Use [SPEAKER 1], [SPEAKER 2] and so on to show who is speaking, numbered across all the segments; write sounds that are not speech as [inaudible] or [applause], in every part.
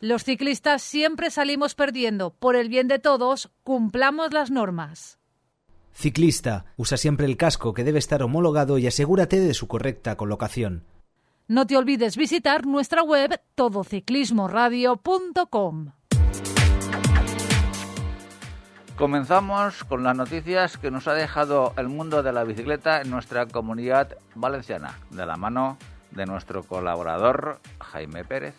[SPEAKER 1] Los ciclistas siempre salimos perdiendo. Por el bien de todos, cumplamos las normas.
[SPEAKER 2] Ciclista, usa siempre el casco que debe estar homologado y asegúrate de su correcta colocación.
[SPEAKER 1] No te olvides visitar nuestra web todociclismoradio.com.
[SPEAKER 3] Comenzamos con las noticias que nos ha dejado el mundo de la bicicleta en nuestra comunidad valenciana, de la mano de nuestro colaborador Jaime Pérez.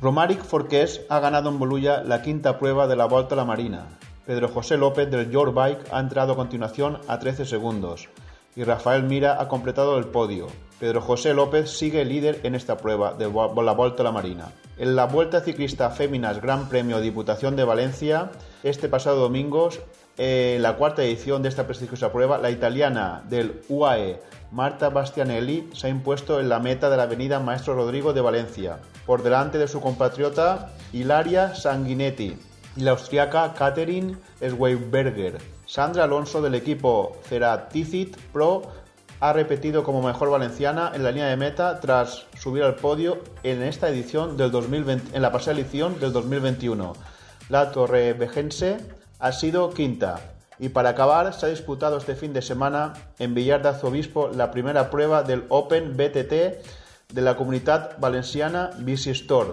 [SPEAKER 4] Romaric Forqués ha ganado en Bolulla la quinta prueba de la Volta a la Marina. Pedro José López del Your Bike ha entrado a continuación a 13 segundos y Rafael Mira ha completado el podio. Pedro José López sigue líder en esta prueba de la Volta a la Marina. En la Vuelta Ciclista Féminas Gran Premio Diputación de Valencia, este pasado domingo, en la cuarta edición de esta prestigiosa prueba, la italiana del UAE Marta Bastianelli se ha impuesto en la meta de la avenida Maestro Rodrigo de Valencia, por delante de su compatriota Hilaria Sanguinetti y la austriaca Katherine Schweiberger. Sandra Alonso del equipo Ceratizit Pro ha repetido como mejor valenciana en la línea de meta tras subir al podio en esta edición del 2020, en la pasada edición del 2021. La torrevejense ha sido quinta, y para acabar, se ha disputado este fin de semana en Villar de Arzobispo la primera prueba del Open BTT de la comunidad valenciana Bici Store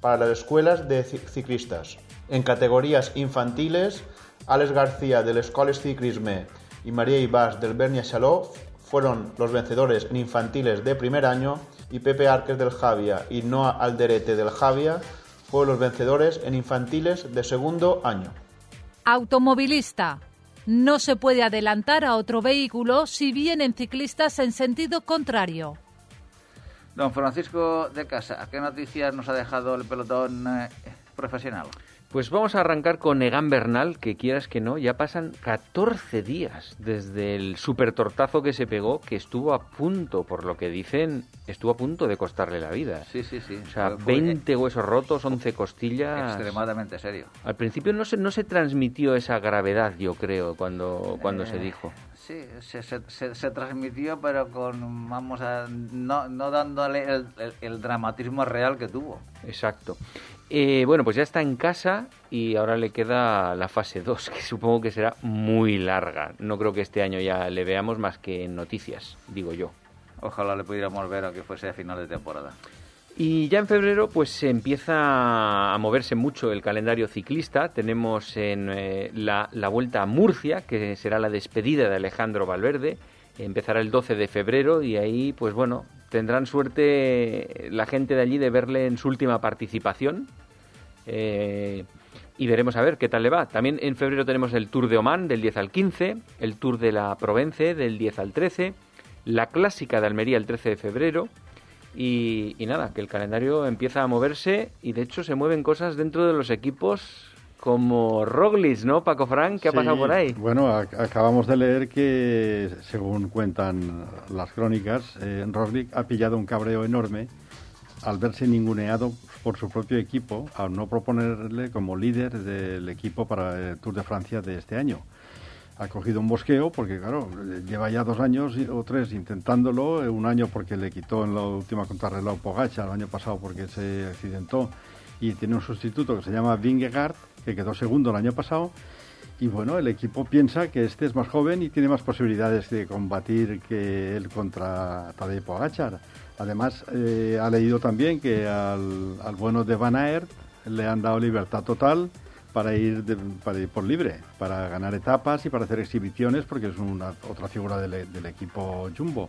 [SPEAKER 4] para las escuelas de ciclistas. En categorías infantiles, Alex García del Escoles Ciclisme y María Ibas del Bernia Chaló fueron los vencedores en infantiles de primer año y Pepe Arques del Javia y Noah Alderete del Javia fueron los vencedores en infantiles de segundo año.
[SPEAKER 1] Automovilista. No se puede adelantar a otro vehículo si vienen ciclistas en sentido contrario.
[SPEAKER 3] Don Francisco de Casa, ¿qué noticias nos ha dejado el pelotón eh, profesional?
[SPEAKER 5] Pues vamos a arrancar con Egan Bernal, que quieras que no, ya pasan 14 días desde el super tortazo que se pegó, que estuvo a punto, por lo que dicen, estuvo a punto de costarle la vida.
[SPEAKER 3] Sí, sí, sí.
[SPEAKER 5] O sea, 20 huesos rotos, 11 costillas.
[SPEAKER 3] Extremadamente serio.
[SPEAKER 5] Al principio no se, no se transmitió esa gravedad, yo creo, cuando, cuando se
[SPEAKER 3] Eh,
[SPEAKER 5] dijo.
[SPEAKER 3] Sí, se, se- se- se transmitió, pero con, vamos a, no, no dándole el, el- el dramatismo real que tuvo.
[SPEAKER 5] Exacto. Eh, bueno, pues ya está en casa y ahora le queda la fase 2, que supongo que será muy larga. No creo que este año ya le veamos más que en noticias, digo yo.
[SPEAKER 3] Ojalá le pudiéramos ver aunque fuese a final de temporada.
[SPEAKER 5] Y ya en febrero pues se empieza a moverse mucho el calendario ciclista. Tenemos en eh, la, la vuelta a Murcia, que será la despedida de Alejandro Valverde. Empezará el 12 de febrero y ahí pues bueno, tendrán suerte la gente de allí de verle en su última participación. Eh, y veremos a ver qué tal le va. También en febrero tenemos el Tour de Oman del 10 al 15, el Tour de la Provence del 10 al 13, la Clásica de Almería el 13 de febrero. Y, y nada, que el calendario empieza a moverse y de hecho se mueven cosas dentro de los equipos como Roglic, ¿no, Paco Frank? ¿Qué ha
[SPEAKER 6] Sí,
[SPEAKER 5] pasado por ahí?
[SPEAKER 6] Bueno, ac- acabamos de leer que, según cuentan las crónicas, eh, Roglic ha pillado un cabreo enorme al verse ninguneado por su propio equipo, al no proponerle como líder del equipo para el Tour de Francia de este año. Ha cogido un bosqueo porque, claro, lleva ya dos años o tres intentándolo, eh, un año porque le quitó en la última contrarreloj Pogacha, el año pasado porque se accidentó y tiene un sustituto que se llama Vingegaard, que quedó segundo el año pasado. Y bueno, el equipo piensa que este es más joven y tiene más posibilidades de combatir que él contra Tadej Pogacar. Además, eh, ha leído también que al, al bueno de Van Aert le han dado libertad total para ir, para ir por libre, para ganar etapas y para hacer exhibiciones, porque es una otra figura del, del equipo Jumbo.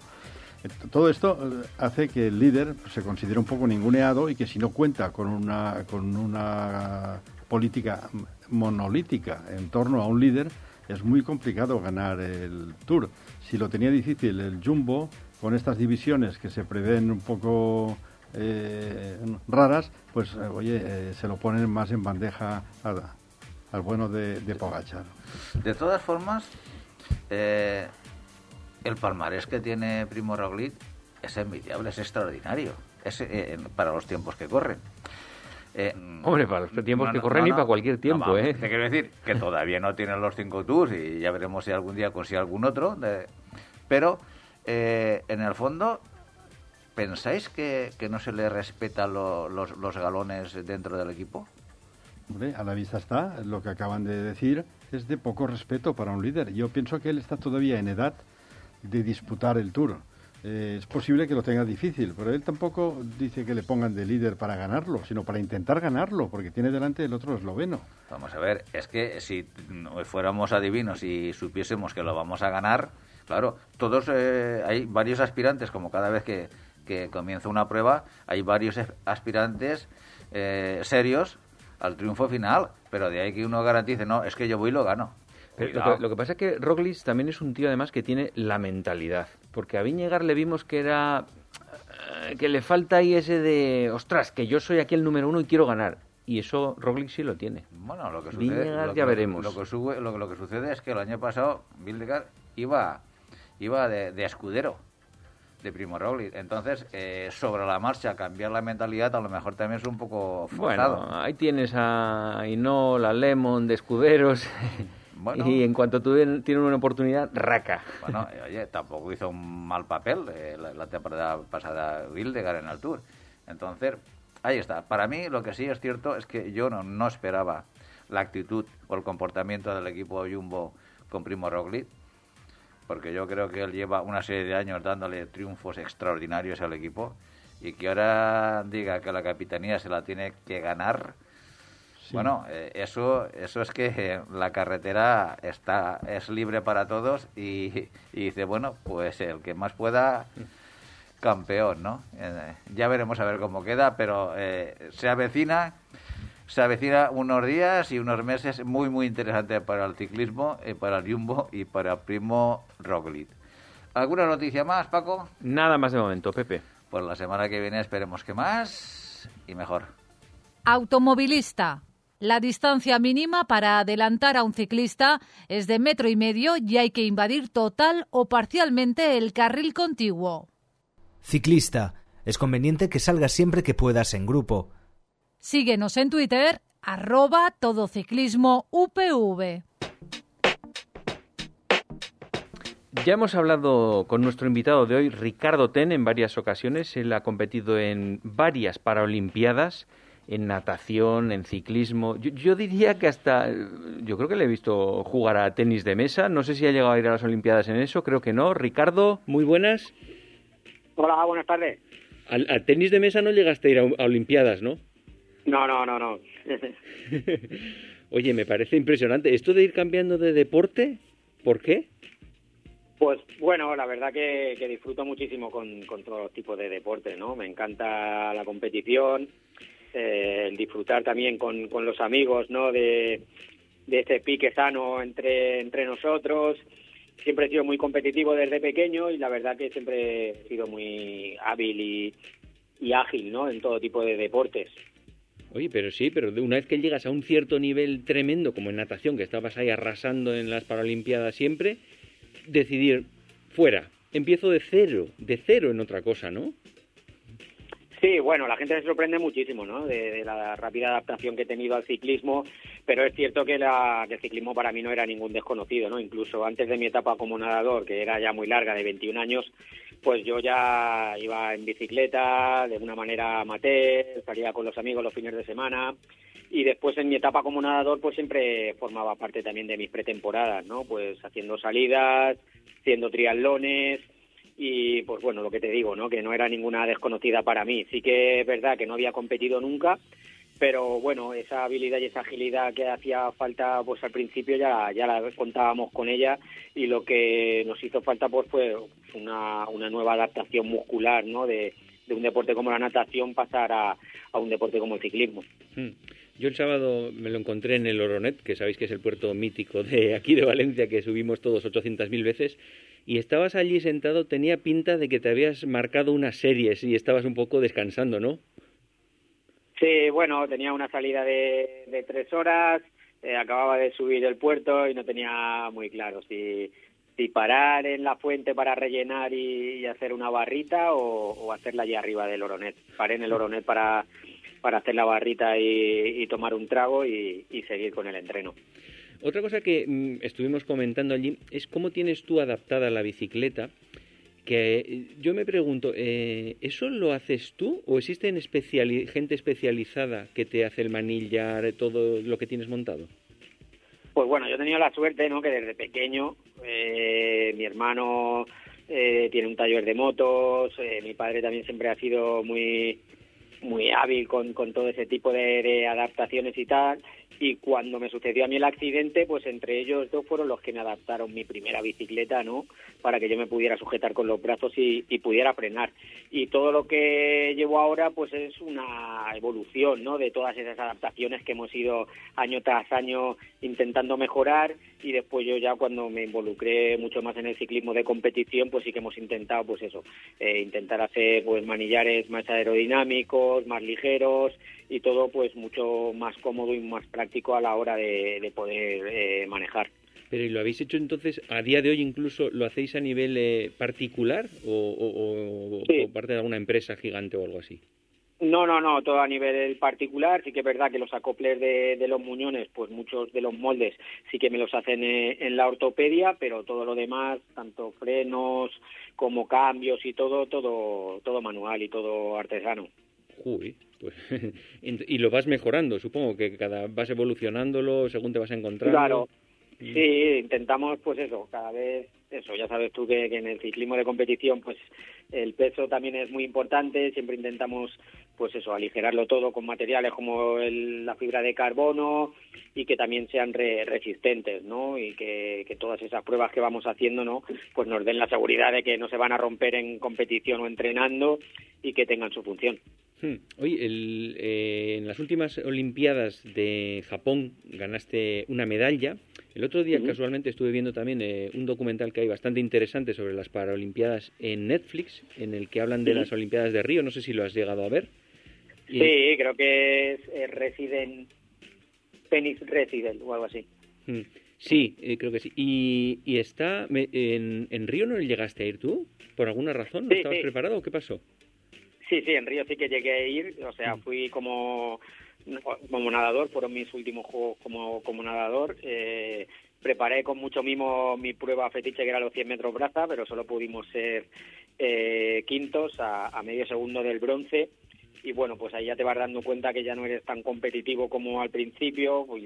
[SPEAKER 6] Todo esto eh, hace que el líder se considere un poco ninguneado y que si no cuenta con una, con una política monolítica en torno a un líder, es muy complicado ganar el Tour. Si lo tenía difícil el Jumbo, con estas divisiones que se prevén un poco eh, raras, pues eh, oye, se lo ponen más en bandeja al, bueno de, de.
[SPEAKER 3] De todas formas, el palmarés que tiene Primo Roglic es envidiable, es extraordinario, es eh, para los tiempos que corren.
[SPEAKER 5] Eh, Hombre, para los tiempos que corren y para cualquier tiempo, ¿eh?
[SPEAKER 3] Te quiero decir que todavía no tienen los cinco tours y ya veremos si algún día consigue algún otro. pero eh, en el fondo, ¿pensáis que, no se le respeta los, los galones dentro del equipo?
[SPEAKER 6] Hombre, a la vista está, lo que acaban de decir es de poco respeto para un líder. Yo pienso que él está todavía en edad de disputar el Tour. Eh, es posible que lo tenga difícil, pero él tampoco dice que le pongan de líder para ganarlo, sino para intentar ganarlo, porque tiene delante el otro esloveno.
[SPEAKER 3] Vamos a ver, es que si fuéramos adivinos y supiésemos que lo vamos a ganar, claro, todos eh, hay varios aspirantes, como cada vez que, comienza una prueba, hay varios aspirantes eh, serios al triunfo final, pero de ahí que uno garantice, no, es que yo voy y lo gano.
[SPEAKER 5] Lo que, pasa es que Roglic también es un tío además que tiene la mentalidad. Porque a Viñegar le vimos que era... Eh, que le falta ahí ese de... Ostras, que yo soy aquí el número uno y quiero ganar. Y eso Roglic sí lo tiene.
[SPEAKER 3] Bueno, lo que sucede... ya veremos. Lo que, lo, que sucede es que el año pasado Viñegar iba, iba de, escudero de Primo Roglic. Entonces, eh, sobre la marcha, cambiar la mentalidad a lo mejor también es un poco forzado.
[SPEAKER 5] Bueno, ahí tienes a Inol, a Lemon de escuderos. [laughs] y en cuanto tienen una oportunidad, raca.
[SPEAKER 3] Bueno, oye, tampoco hizo un mal papel eh, la, temporada pasada Wildegar en el Tour. Entonces, ahí está. Para mí, lo que sí es cierto es que yo no, no esperaba la actitud o el comportamiento del equipo Jumbo con Primo Roglic, porque yo creo que él lleva una serie de años dándole triunfos extraordinarios al equipo y que ahora diga que la capitanía se la tiene que ganar bueno, eh, eso, eso es que la carretera está es libre para todos y, dice, bueno, pues el que más pueda, campeón, ¿no? Eh, ya veremos a ver cómo queda, pero eh, se avecina se avecina unos días y unos meses muy, muy interesantes para el ciclismo, para el Jumbo y para Primo Roglic. ¿Alguna noticia más, Paco?
[SPEAKER 5] Nada más de momento, Pepe.
[SPEAKER 3] Pues la semana que viene esperemos que más y mejor.
[SPEAKER 1] Automovilista la distancia mínima para adelantar a un ciclista es de metro y medio y hay que invadir total o parcialmente el carril contiguo.
[SPEAKER 2] Ciclista. Es conveniente que salgas siempre que puedas en grupo.
[SPEAKER 1] Síguenos en Twitter, arroba todociclismo UPV.
[SPEAKER 5] Ya hemos hablado con nuestro invitado de hoy, Ricardo Ten, en varias ocasiones. Él ha competido en varias Paralimpiadas en natación, en ciclismo. Yo, diría que hasta, yo creo que le he visto jugar a tenis de mesa. No sé si ha llegado a ir a las Olimpiadas en eso, creo que no. Ricardo, muy buenas.
[SPEAKER 7] Hola, buenas tardes.
[SPEAKER 5] Al, tenis de mesa no llegaste a ir a, Olimpiadas, ¿no?
[SPEAKER 7] No, no, no, no. [laughs]
[SPEAKER 5] Oye, me parece impresionante. ¿Esto de ir cambiando de deporte? ¿Por qué?
[SPEAKER 7] Pues bueno, la verdad que, disfruto muchísimo con, con todos los tipos de deportes, ¿no? Me encanta la competición, eh, disfrutar también con, con los amigos, ¿no? De, de este pique sano entre, entre nosotros. Siempre he sido muy competitivo desde pequeño y la verdad que siempre he sido muy hábil y, ágil, ¿no? En todo tipo de deportes.
[SPEAKER 5] Oye, pero sí, pero una vez que llegas a un cierto nivel tremendo, como en natación, que estabas ahí arrasando en las Paralimpiadas siempre, decidir, fuera, empiezo de cero, de cero en otra cosa, ¿no?
[SPEAKER 7] Sí, bueno, la gente se sorprende muchísimo, ¿no? De, la rápida adaptación que he tenido al ciclismo, pero es cierto que, la, el ciclismo para mí no era ningún desconocido, ¿no? Incluso antes de mi etapa como nadador, que era ya muy larga, de 21 años, pues yo ya iba en bicicleta de una manera amateur, salía con los amigos los fines de semana y después en mi etapa como nadador pues siempre formaba parte también de mis pretemporadas, ¿no? Pues haciendo salidas, haciendo triatlones, y pues bueno, lo que te digo, ¿no? Que no era ninguna desconocida para mí. Sí que es verdad que no había competido nunca, pero bueno, esa habilidad y esa agilidad que hacía falta pues al principio ya, ya la contábamos con ella y lo que nos hizo falta pues fue una, una nueva adaptación muscular, ¿no? De, de un deporte como la natación pasar a, a un deporte como el ciclismo.
[SPEAKER 5] Hmm. Yo el sábado me lo encontré en el Oronet, que sabéis que es el puerto mítico de aquí de Valencia, que subimos todos 800.000 veces, y estabas allí sentado, tenía pinta de que te habías marcado unas series y estabas un poco descansando, ¿no?
[SPEAKER 7] Sí, bueno, tenía una salida de, tres horas, eh, acababa de subir el puerto y no tenía muy claro si, parar en la fuente para rellenar y, hacer una barrita o, hacerla allí arriba del Oronet. Paré en el Oronet para, para hacer la barrita y, tomar un trago y seguir con el entreno.
[SPEAKER 5] Otra cosa que mm, estuvimos comentando allí es cómo tienes tú adaptada la bicicleta que eh, yo me pregunto, eh, ¿eso lo haces tú o existe gente especializada que te hace el manillar, todo lo que tienes montado?
[SPEAKER 7] Pues bueno, yo he tenido la suerte, ¿no? Que desde pequeño eh, mi hermano tiene un taller de motos, mi padre también siempre ha sido muy muy hábil con todo ese tipo de adaptaciones y tal y cuando me sucedió a mí el accidente, pues entre ellos dos fueron los que me adaptaron mi primera bicicleta, ¿no? Para que yo me pudiera sujetar con los brazos y, pudiera frenar. Y todo lo que llevo ahora, pues es una evolución, ¿no? De todas esas adaptaciones que hemos ido año tras año intentando mejorar y después yo ya cuando me involucré mucho más en el ciclismo de competición, pues sí que hemos intentado, pues eso, eh, intentar hacer pues manillares más aerodinámicos, más ligeros y todo pues mucho más cómodo y más práctico a la hora de, poder eh, manejar.
[SPEAKER 5] Pero ¿y lo habéis hecho entonces, a día de hoy incluso, lo hacéis a nivel eh, particular o, parte de alguna empresa gigante o algo así?
[SPEAKER 7] No, no, no, todo a nivel particular. Sí que es verdad que los acoples de, los muñones, pues muchos de los moldes sí que me los hacen eh, en la ortopedia, pero todo lo demás, tanto frenos como cambios y todo, todo, todo manual y todo artesano.
[SPEAKER 5] Uy, pues, [laughs] y lo vas mejorando, supongo que cada vas evolucionándolo según te vas encontrando.
[SPEAKER 7] Claro, sí, intentamos pues eso, cada vez eso, ya sabes tú que, en el ciclismo de competición pues el peso también es muy importante, siempre intentamos pues eso, aligerarlo todo con materiales como la fibra de carbono y que también sean resistentes, ¿no? Y que, que, todas esas pruebas que vamos haciendo, ¿no? Pues nos den la seguridad de que no se van a romper en competición o entrenando y que tengan su función.
[SPEAKER 5] Hmm. Oye, eh, en las últimas Olimpiadas de Japón ganaste una medalla. El otro día, casualmente, estuve viendo también eh, un documental que hay bastante interesante sobre las Paralimpiadas en Netflix, en el que hablan de las Olimpiadas de Río. No sé si lo has llegado a ver.
[SPEAKER 7] Sí, creo que es eh, Resident, Phoenix Resident o algo así.
[SPEAKER 5] Hmm. Sí, creo que sí. ¿Y, está en, en, Río no llegaste a ir tú? ¿Por alguna razón? ¿No estabas preparado o qué pasó?
[SPEAKER 7] Sí, sí, en Río sí que llegué a ir, o sea, mm. fui como, como nadador, fueron mis últimos juegos como, como nadador. Eh, preparé con mucho mimo mi prueba fetiche que era los 100 metros braza, pero solo pudimos ser eh, quintos a, medio segundo del bronce. Y bueno, pues ahí ya te vas dando cuenta que ya no eres tan competitivo como al principio, pues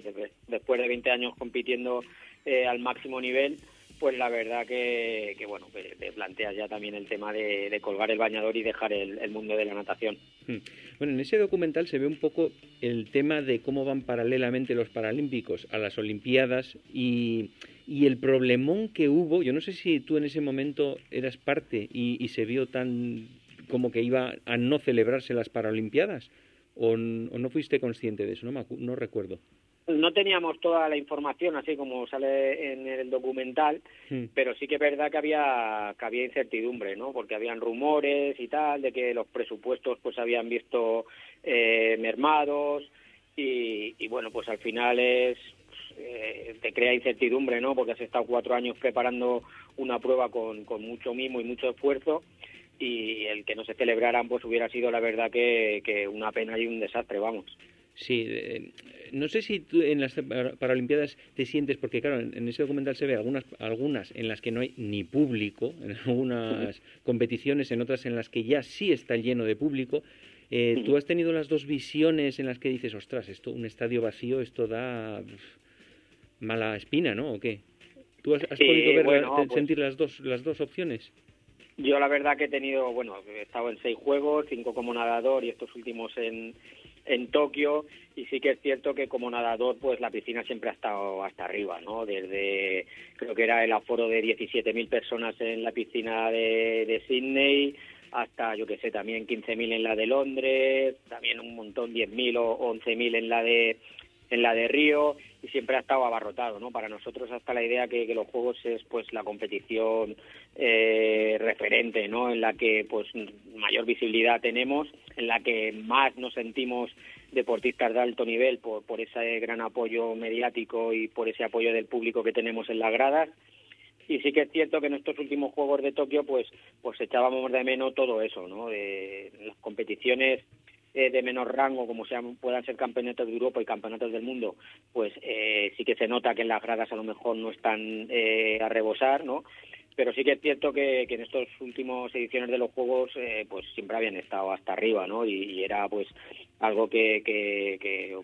[SPEAKER 7] después de 20 años compitiendo eh, al máximo nivel, pues la verdad que, bueno, te planteas ya también el tema de, colgar el bañador y dejar el, mundo de la natación.
[SPEAKER 5] Hmm. Bueno, en ese documental se ve un poco el tema de cómo van paralelamente los Paralímpicos a las Olimpiadas y, el problemón que hubo. Yo no sé si tú en ese momento eras parte y, se vio tan como que iba a no celebrarse las Paralimpiadas o, no fuiste consciente de eso, no, no recuerdo
[SPEAKER 7] no teníamos toda la información así como sale en el documental, hmm. pero sí que es verdad que había que había incertidumbre, ¿no? Porque habían rumores y tal de que los presupuestos pues habían visto eh, mermados y, bueno pues al final es eh, te crea incertidumbre, ¿no? Porque has estado cuatro años preparando una prueba con, con mucho mimo y mucho esfuerzo y el que no se celebraran pues hubiera sido la verdad que, que una pena y un desastre, vamos.
[SPEAKER 5] Sí, eh, no sé si tú en las Paralimpiadas te sientes, porque claro, en, ese documental se ve algunas, algunas en las que no hay ni público, en algunas [laughs] competiciones, en otras en las que ya sí está lleno de público. Eh, ¿Tú has tenido las dos visiones en las que dices, ostras, esto, un estadio vacío, esto da mala espina, ¿no? ¿O qué? ¿Tú has, podido ver, pues sentir las dos, las dos opciones?
[SPEAKER 7] Yo la verdad que he tenido, bueno, he estado en seis juegos, cinco como nadador y estos últimos en, en Tokio y sí que es cierto que como nadador pues la piscina siempre ha estado hasta arriba, ¿no? Desde creo que era el aforo de 17.000 personas en la piscina de, de Sydney hasta yo que sé también 15.000 en la de Londres, también un montón 10.000 o 11.000 en la de en la de Río y siempre ha estado abarrotado, ¿no? Para nosotros hasta la idea que, que los juegos es pues la competición eh, referente, ¿no? En la que pues mayor visibilidad tenemos, en la que más nos sentimos deportistas de alto nivel por, por ese gran apoyo mediático y por ese apoyo del público que tenemos en las gradas y sí que es cierto que en estos últimos Juegos de Tokio pues pues echábamos de menos todo eso, ¿no? De las competiciones eh, de menor rango, como sean, puedan ser campeonatos de Europa y campeonatos del mundo, pues eh, sí que se nota que en las gradas a lo mejor no están eh, a rebosar, ¿no? Pero sí que es cierto que, en estos últimos ediciones de los Juegos, eh, pues siempre habían estado hasta arriba, ¿no? Y, era pues algo que, que, que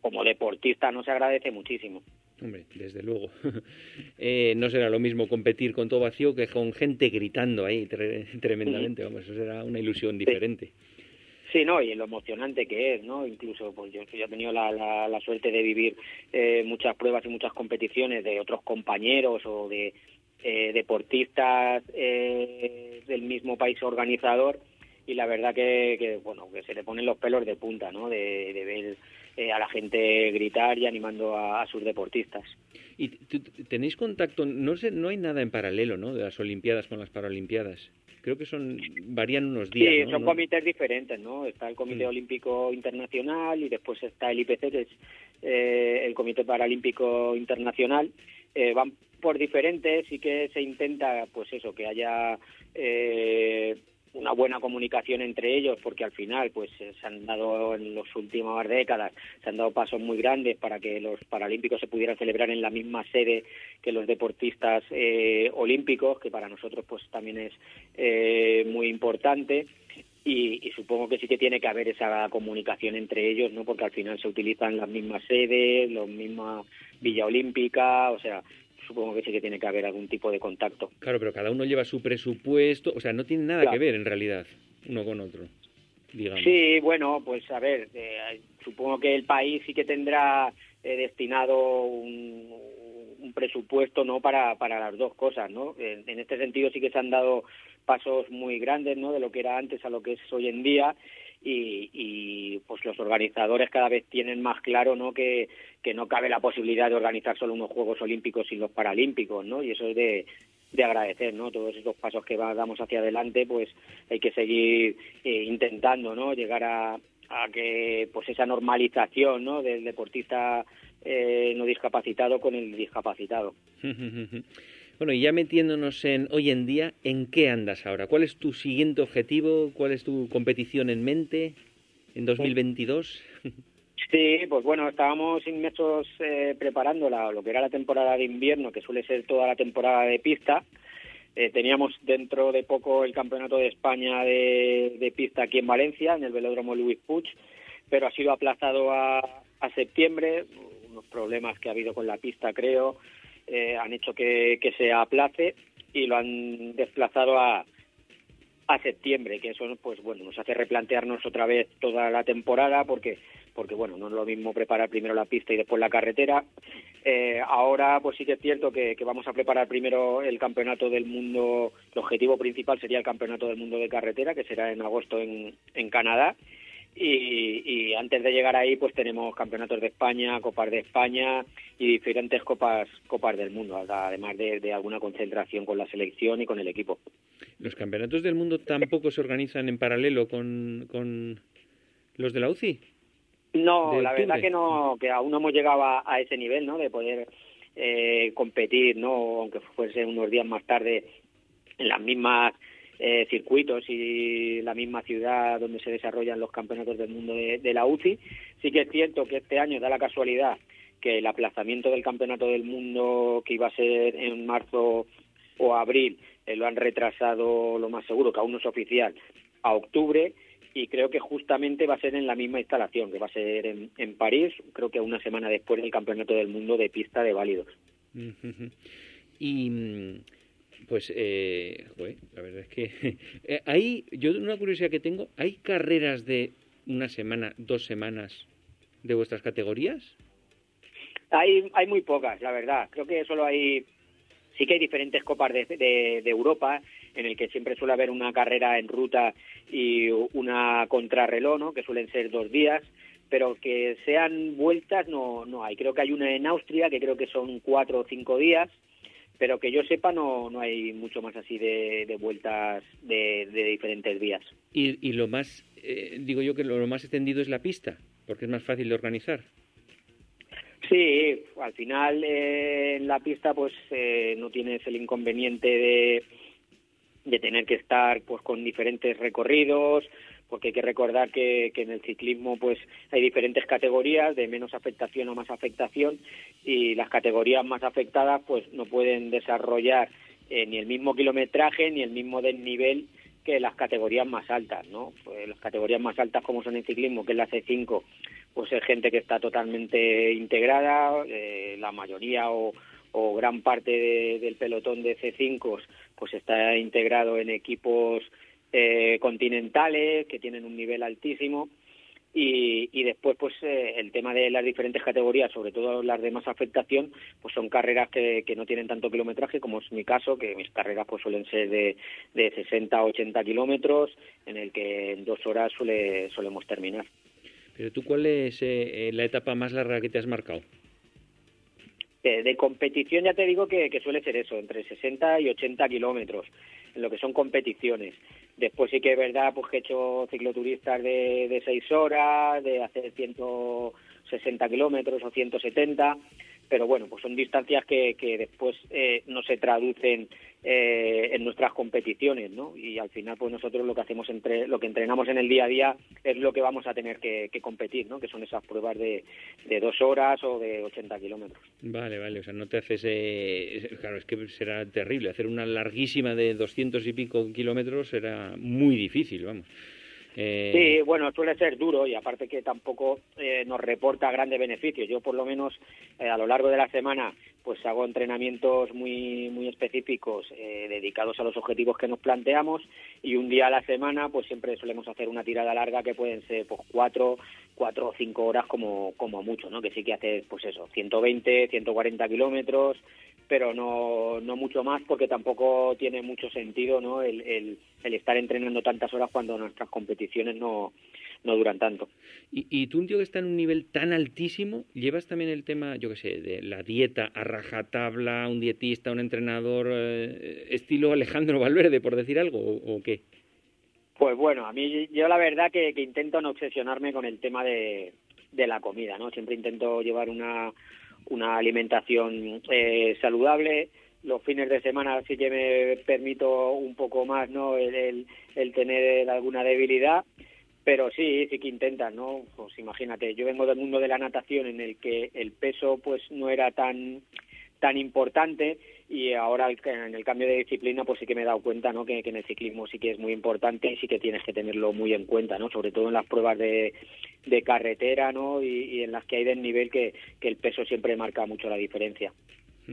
[SPEAKER 7] como deportista no se agradece muchísimo.
[SPEAKER 5] Hombre, desde luego. [laughs] eh, no será lo mismo competir con todo vacío que con gente gritando ahí [laughs] tremendamente. Vamos, eso será una ilusión diferente.
[SPEAKER 7] Sí, no, y lo emocionante que es, ¿no? Incluso, pues yo, yo he tenido la, la, suerte de vivir eh, muchas pruebas y muchas competiciones de otros compañeros o de eh, deportistas eh, del mismo país organizador y la verdad que, que, bueno, que se le ponen los pelos de punta, ¿no? De, de ver eh, a la gente gritar y animando a, a sus deportistas.
[SPEAKER 5] ¿Y tenéis contacto? No sé, no hay nada en paralelo, ¿no? De las Olimpiadas con las Paralimpiadas creo que son varían unos días.
[SPEAKER 7] Sí, son comités diferentes, ¿no? Está el Comité mm. Olímpico Internacional y después está el IPC, que es eh, el Comité Paralímpico Internacional. Eh, van diferentes y que se intenta, pues eso, que haya eh, una buena comunicación entre ellos porque al final pues se han dado en las últimas décadas se han dado pasos muy grandes para que los paralímpicos se pudieran celebrar en la misma sede que los deportistas eh, olímpicos que para nosotros pues también es eh, muy importante y, y, supongo que sí que tiene que haber esa comunicación entre ellos, ¿no? Porque al final se utilizan las mismas sedes, la misma Villa Olímpica, o sea, supongo que sí que tiene que haber algún tipo de contacto.
[SPEAKER 5] Claro, pero cada uno lleva su presupuesto, o sea, no tiene nada que ver en realidad uno con otro. Digamos.
[SPEAKER 7] Sí, bueno, pues a ver, eh, supongo que el país sí que tendrá eh, destinado un, un, presupuesto no para, para las dos cosas, ¿no? En, en, este sentido sí que se han dado pasos muy grandes, ¿no? De lo que era antes a lo que es hoy en día y, y, pues los organizadores cada vez tienen más claro no que, que no cabe la posibilidad de organizar solo unos Juegos Olímpicos y los Paralímpicos, ¿no? Y eso es de, de agradecer, ¿no? Todos esos pasos que va, damos hacia adelante, pues hay que seguir eh, intentando, ¿no? Llegar a, a que pues esa normalización, ¿no? Del deportista eh, no discapacitado con el discapacitado. [laughs]
[SPEAKER 5] Bueno, y ya metiéndonos en hoy en día, ¿en qué andas ahora? ¿Cuál es tu siguiente objetivo? ¿Cuál es tu competición en mente en 2022?
[SPEAKER 7] Sí, pues bueno, estábamos inmersos eh, preparando la, lo que era la temporada de invierno, que suele ser toda la temporada de pista. Eh, teníamos dentro de poco el Campeonato de España de, de, pista aquí en Valencia, en el Velódromo Luis Puig, pero ha sido aplazado a, a septiembre, unos problemas que ha habido con la pista, creo, eh, han hecho que, que se aplace y lo han desplazado a, a septiembre, que eso pues bueno nos hace replantearnos otra vez toda la temporada porque porque bueno no es lo mismo preparar primero la pista y después la carretera. Eh, ahora pues sí que es cierto que, que, vamos a preparar primero el campeonato del mundo el objetivo principal sería el campeonato del mundo de carretera que será en agosto en, en Canadá y, y, antes de llegar ahí pues tenemos campeonatos de España, copas de España y diferentes copas copas del mundo, además de, de, alguna concentración con la selección y con el equipo.
[SPEAKER 5] ¿Los campeonatos del mundo tampoco se organizan en paralelo con, con los de la UCI?
[SPEAKER 7] No, la verdad que no, que aún no hemos llegado a, a ese nivel, ¿no? De poder eh, competir, ¿no? Aunque fuese unos días más tarde en las mismas eh, circuitos y la misma ciudad donde se desarrollan los campeonatos del mundo de, la UCI. Sí que es cierto que este año da la casualidad que el aplazamiento del campeonato del mundo que iba a ser en marzo o abril eh, lo han retrasado lo más seguro, que aún no es oficial, a octubre y creo que justamente va a ser en la misma instalación, que va a ser en, en París, creo que una semana después del Campeonato del Mundo de pista de válidos.
[SPEAKER 5] Y mm, pues, eh, la verdad es que [laughs] eh, hay, yo una curiosidad que tengo, hay carreras de una semana, dos semanas de vuestras categorías?
[SPEAKER 7] Hay, hay muy pocas, la verdad. Creo que solo hay, sí que hay diferentes copas de, de, de Europa en el que siempre suele haber una carrera en ruta y una contrarreloj, ¿no? que suelen ser dos días, pero que sean vueltas no, no hay. Creo que hay una en Austria que creo que son cuatro o cinco días, pero que yo sepa no, no hay mucho más así de, de vueltas de, de, diferentes días.
[SPEAKER 5] Y, y lo más, eh, digo yo que lo más extendido es la pista, porque es más fácil de organizar.
[SPEAKER 7] Sí, al final eh, en la pista pues eh, no tienes el inconveniente de, de tener que estar pues con diferentes recorridos, porque hay que recordar que, en el ciclismo pues hay diferentes categorías de menos afectación o más afectación y las categorías más afectadas pues no pueden desarrollar eh, ni el mismo kilometraje ni el mismo desnivel que las categorías más altas, ¿no? Pues las categorías más altas como son el ciclismo, que es la C5, pues es gente que está totalmente integrada, eh, la mayoría o, o gran parte de, del pelotón de C5 pues está integrado en equipos eh, continentales que tienen un nivel altísimo. Y, y después pues eh, el tema de las diferentes categorías sobre todo las de más afectación pues son carreras que, que no tienen tanto kilometraje como es mi caso que mis carreras pues suelen ser de, de 60 a 80 kilómetros en el que en dos horas suele, solemos terminar.
[SPEAKER 5] Pero tú cuál es eh, la etapa más larga que te has marcado
[SPEAKER 7] de, de competición ya te digo que, que, suele ser eso, entre 60 y 80 kilómetros, en lo que son competiciones. Después sí que es verdad pues que he hecho cicloturistas de, de 6 horas, de hacer 160 kilómetros o 170, pero bueno, pues son distancias que, que después eh, no se traducen eh, en nuestras competiciones, ¿no? Y al final, pues nosotros lo que hacemos entre lo que entrenamos en el día a día es lo que vamos a tener que, que competir, ¿no? Que son esas pruebas de, de dos horas o de 80 kilómetros.
[SPEAKER 5] Vale, vale, o sea, no te haces, eh, claro, es que será terrible hacer una larguísima de 200 y pico kilómetros será muy difícil, vamos.
[SPEAKER 7] Eh... Sí, bueno, suele ser duro y aparte que tampoco eh, nos reporta grandes beneficios. Yo por lo menos eh, a lo largo de la semana pues hago entrenamientos muy muy específicos eh, dedicados a los objetivos que nos planteamos y un día a la semana pues siempre solemos hacer una tirada larga que pueden ser pues cuatro cuatro o cinco horas como como mucho, ¿no? Que sí que haces pues eso 120, 140 kilómetros pero no, no mucho más porque tampoco tiene mucho sentido ¿no? el, el estar entrenando tantas horas cuando nuestras competiciones no, no duran tanto.
[SPEAKER 5] Y, y tú, un tío que está en un nivel tan altísimo, ¿llevas también el tema, yo qué sé, de la dieta a rajatabla, un dietista, un entrenador, eh, estilo Alejandro Valverde, por decir algo, o, o, qué?
[SPEAKER 7] Pues bueno, a mí yo la verdad que, que intento no obsesionarme con el tema de, de la comida, ¿no? Siempre intento llevar una una alimentación eh, saludable. Los fines de semana sí que me permito un poco más, ¿no? El, el, el tener alguna debilidad, pero sí, sí que intentan, ¿no? Pues imagínate, yo vengo del mundo de la natación en el que el peso pues no era tan tan importante y ahora en el cambio de disciplina pues sí que me he dado cuenta no que, en el ciclismo sí que es muy importante y sí que tienes que tenerlo muy en cuenta no sobre todo en las pruebas de, de carretera no y, y, en las que hay desnivel que, que el peso siempre marca mucho la diferencia. [laughs]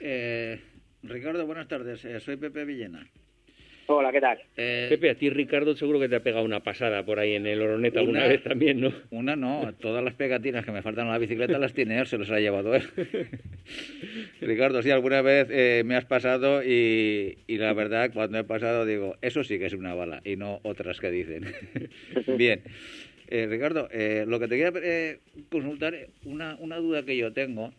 [SPEAKER 3] Eh, Ricardo buenas tardes. Eh, soy Pepe Villena
[SPEAKER 7] Hola, ¿qué tal?
[SPEAKER 5] Eh, Pepe, a ti Ricardo seguro que te ha pegado una pasada por ahí en el Oroneta alguna vez también, ¿no?
[SPEAKER 3] Una no, todas las pegatinas que me faltan en la bicicleta las tiene él, se los ha llevado él. [laughs] Ricardo, sí, alguna vez eh, me has pasado y, y, la verdad cuando he pasado digo, eso sí que es una bala y no otras que dicen. [laughs] Bien. Eh, Ricardo, eh, lo que te quería eh, consultar, una, una duda que yo tengo,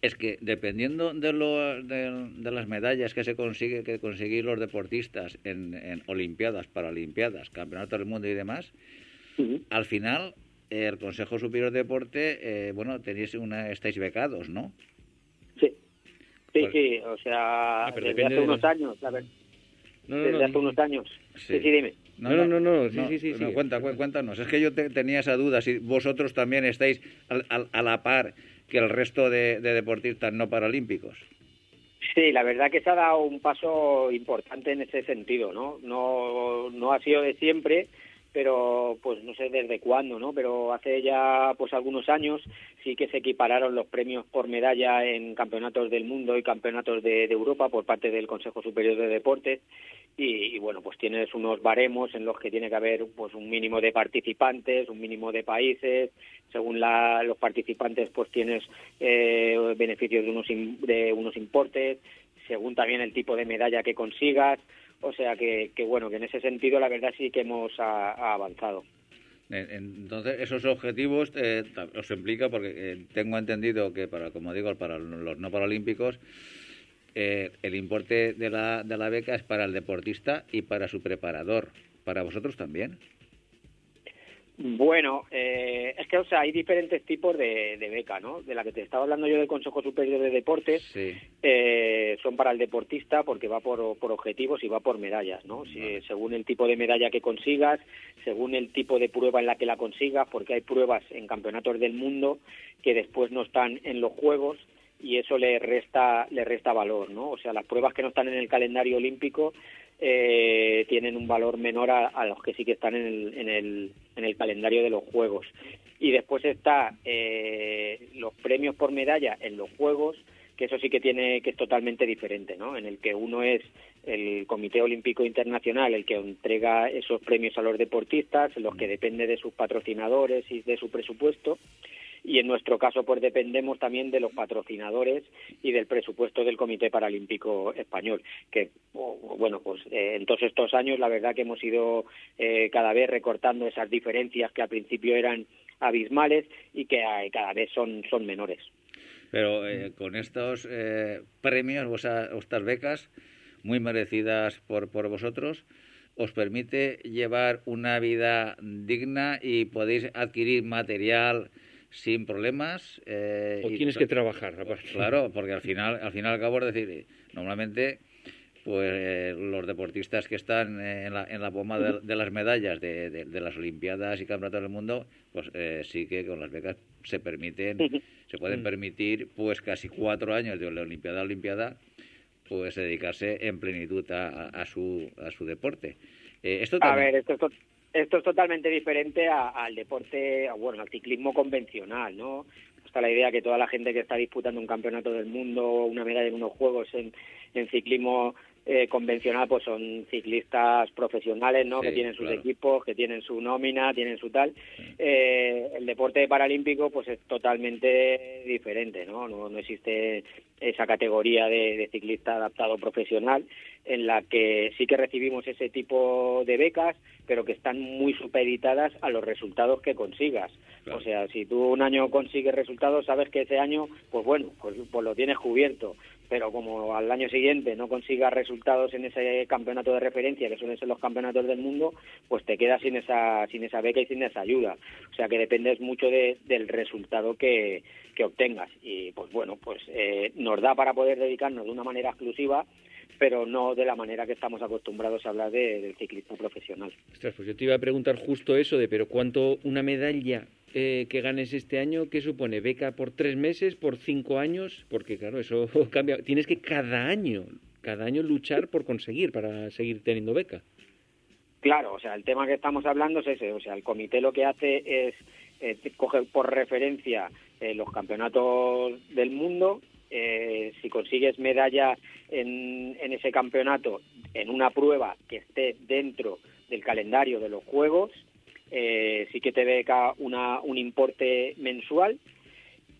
[SPEAKER 3] es que dependiendo de, lo, de, de, las medallas que se consigue que conseguir los deportistas en, en olimpiadas, paralimpiadas, campeonatos del mundo y demás, uh -huh. al final el Consejo Superior de Deporte, eh, bueno, tenéis una, estáis becados, ¿no?
[SPEAKER 7] Sí, sí, pues, sí, o sea, ah, desde hace de unos años, la verdad. No, no, desde no, hace unos años. Sí, sí, sí dime.
[SPEAKER 5] No, no, no, no, sí, sí, sí, sí.
[SPEAKER 3] Cuenta, cuéntanos. Es que yo te, tenía esa duda, si vosotros también estáis a, a, a la par que el resto de, de, deportistas no paralímpicos.
[SPEAKER 7] Sí, la verdad que se ha dado un paso importante en ese sentido, ¿no? No, no ha sido de siempre, pero pues no sé desde cuándo, ¿no? Pero hace ya pues algunos años sí que se equipararon los premios por medalla en campeonatos del mundo y campeonatos de, Europa por parte del Consejo Superior de Deportes. Y, bueno pues tienes unos baremos en los que tiene que haber pues un mínimo de participantes, un mínimo de países, según la, los participantes pues tienes eh, beneficios de unos de unos importes, según también el tipo de medalla que consigas o sea que, bueno, que en ese sentido la verdad sí que hemos avanzado.
[SPEAKER 3] Entonces, esos objetivos eh, os implica, porque eh, tengo entendido que, para como digo, para los no paralímpicos, eh, el importe de la beca es para el deportista y para su preparador. ¿Para vosotros también?
[SPEAKER 7] Bueno, eh, es que o sea, hay diferentes tipos de, beca, ¿no? De la que te estaba hablando yo del Consejo Superior de Deportes, eh, son para el deportista porque va por, objetivos y va por medallas, ¿no? según el tipo de medalla que consigas, según el tipo de prueba en la que la consigas, porque hay pruebas en campeonatos del mundo que después no están en los Juegos y eso le resta le resta valor, ¿no? O sea, las pruebas que no están en el calendario olímpico eh, tienen un valor menor a, los que sí que están en el, en el, en el calendario de los Juegos. Y después está eh, los premios por medalla en los Juegos, que eso sí que tiene que es totalmente diferente, ¿no? En el que uno es el Comité Olímpico Internacional el que entrega esos premios a los deportistas, los que depende de sus patrocinadores y de su presupuesto y en nuestro caso pues dependemos también de los patrocinadores y del presupuesto del Comité Paralímpico Español que bueno pues eh, en todos estos años la verdad que hemos ido eh, cada vez recortando esas diferencias que al principio eran abismales y que eh, cada vez son son menores
[SPEAKER 3] pero con estos premios o estas becas muy merecidas por por vosotros os permite llevar una vida digna y podéis adquirir material sin problemas.
[SPEAKER 5] Eh, o tienes que trabajar,
[SPEAKER 3] Claro, porque al final, al final al cabo, es decir, normalmente pues los deportistas que están en la, en la bomba de, las medallas de, de, las Olimpiadas y Campeonatos del Mundo, pues eh, sí que con las becas se permiten, se pueden permitir pues casi cuatro años de la Olimpiada a Olimpiada, pues dedicarse en plenitud a, a, su, a su deporte.
[SPEAKER 7] Eh, esto A ver, esto, esto es totalmente diferente al deporte, bueno, al ciclismo convencional, ¿no? Está la idea que toda la gente que está disputando un campeonato del mundo, una medalla en unos juegos en, en ciclismo eh, convencional pues son ciclistas profesionales no que tienen sus equipos que tienen su nómina tienen su tal. Eh, el deporte paralímpico pues es totalmente diferente no no, no existe esa categoría de, ciclista adaptado profesional en la que sí que recibimos ese tipo de becas pero que están muy supeditadas a los resultados que consigas. O sea si tú un año consigues resultados sabes que ese año pues bueno pues, pues lo tienes cubierto pero como al año siguiente no consigas resultados en ese campeonato de referencia, que suelen ser los campeonatos del mundo, pues te quedas sin esa, sin esa beca y sin esa ayuda. O sea que dependes mucho del resultado que, que obtengas. Y pues bueno, pues eh, nos da para poder dedicarnos de una manera exclusiva pero no de la manera que estamos acostumbrados a hablar del ciclismo profesional.
[SPEAKER 5] Ostras, pues yo te iba a preguntar justo eso de, pero ¿cuánto una medalla eh, que ganes este año, ¿qué supone? ¿Beca por tres meses, por cinco años? Porque claro, eso [laughs] cambia. Tienes que cada año, cada año luchar por conseguir, para seguir teniendo beca.
[SPEAKER 7] Claro, o sea, el tema que estamos hablando es ese. O sea, el comité lo que hace es eh, coger por referencia eh, los campeonatos del mundo. Eh, si consigues medalla en ese campeonato en una prueba que esté dentro del calendario de los Juegos, eh, sí que te beca una, un importe mensual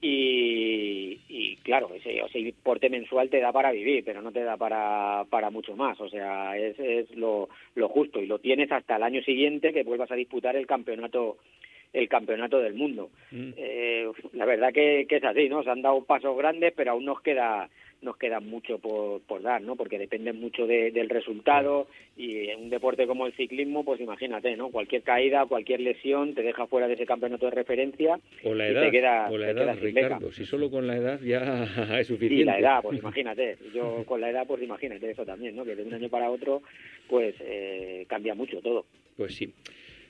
[SPEAKER 7] y, y claro, ese, ese, importe mensual te da para vivir, pero no te da para, para mucho más, o sea, es, es lo, lo justo y lo tienes hasta el año siguiente que vuelvas a disputar el campeonato el campeonato del mundo. Mm. Eh, la verdad que, que es así, ¿no? Se han dado pasos grandes, pero aún nos queda nos queda mucho por, por dar, ¿no? Porque depende mucho del resultado y en un deporte como el ciclismo, pues imagínate, ¿no? Cualquier caída, cualquier lesión te deja fuera de ese campeonato de referencia
[SPEAKER 5] o la edad,
[SPEAKER 7] y te queda,
[SPEAKER 5] o la edad, Ricardo, si solo con la edad ya [laughs] es suficiente.
[SPEAKER 7] Y la edad, pues [laughs] imagínate, yo con la edad, pues imagínate eso también, ¿no? Que de un año para otro, pues eh, cambia mucho todo.
[SPEAKER 5] Pues sí.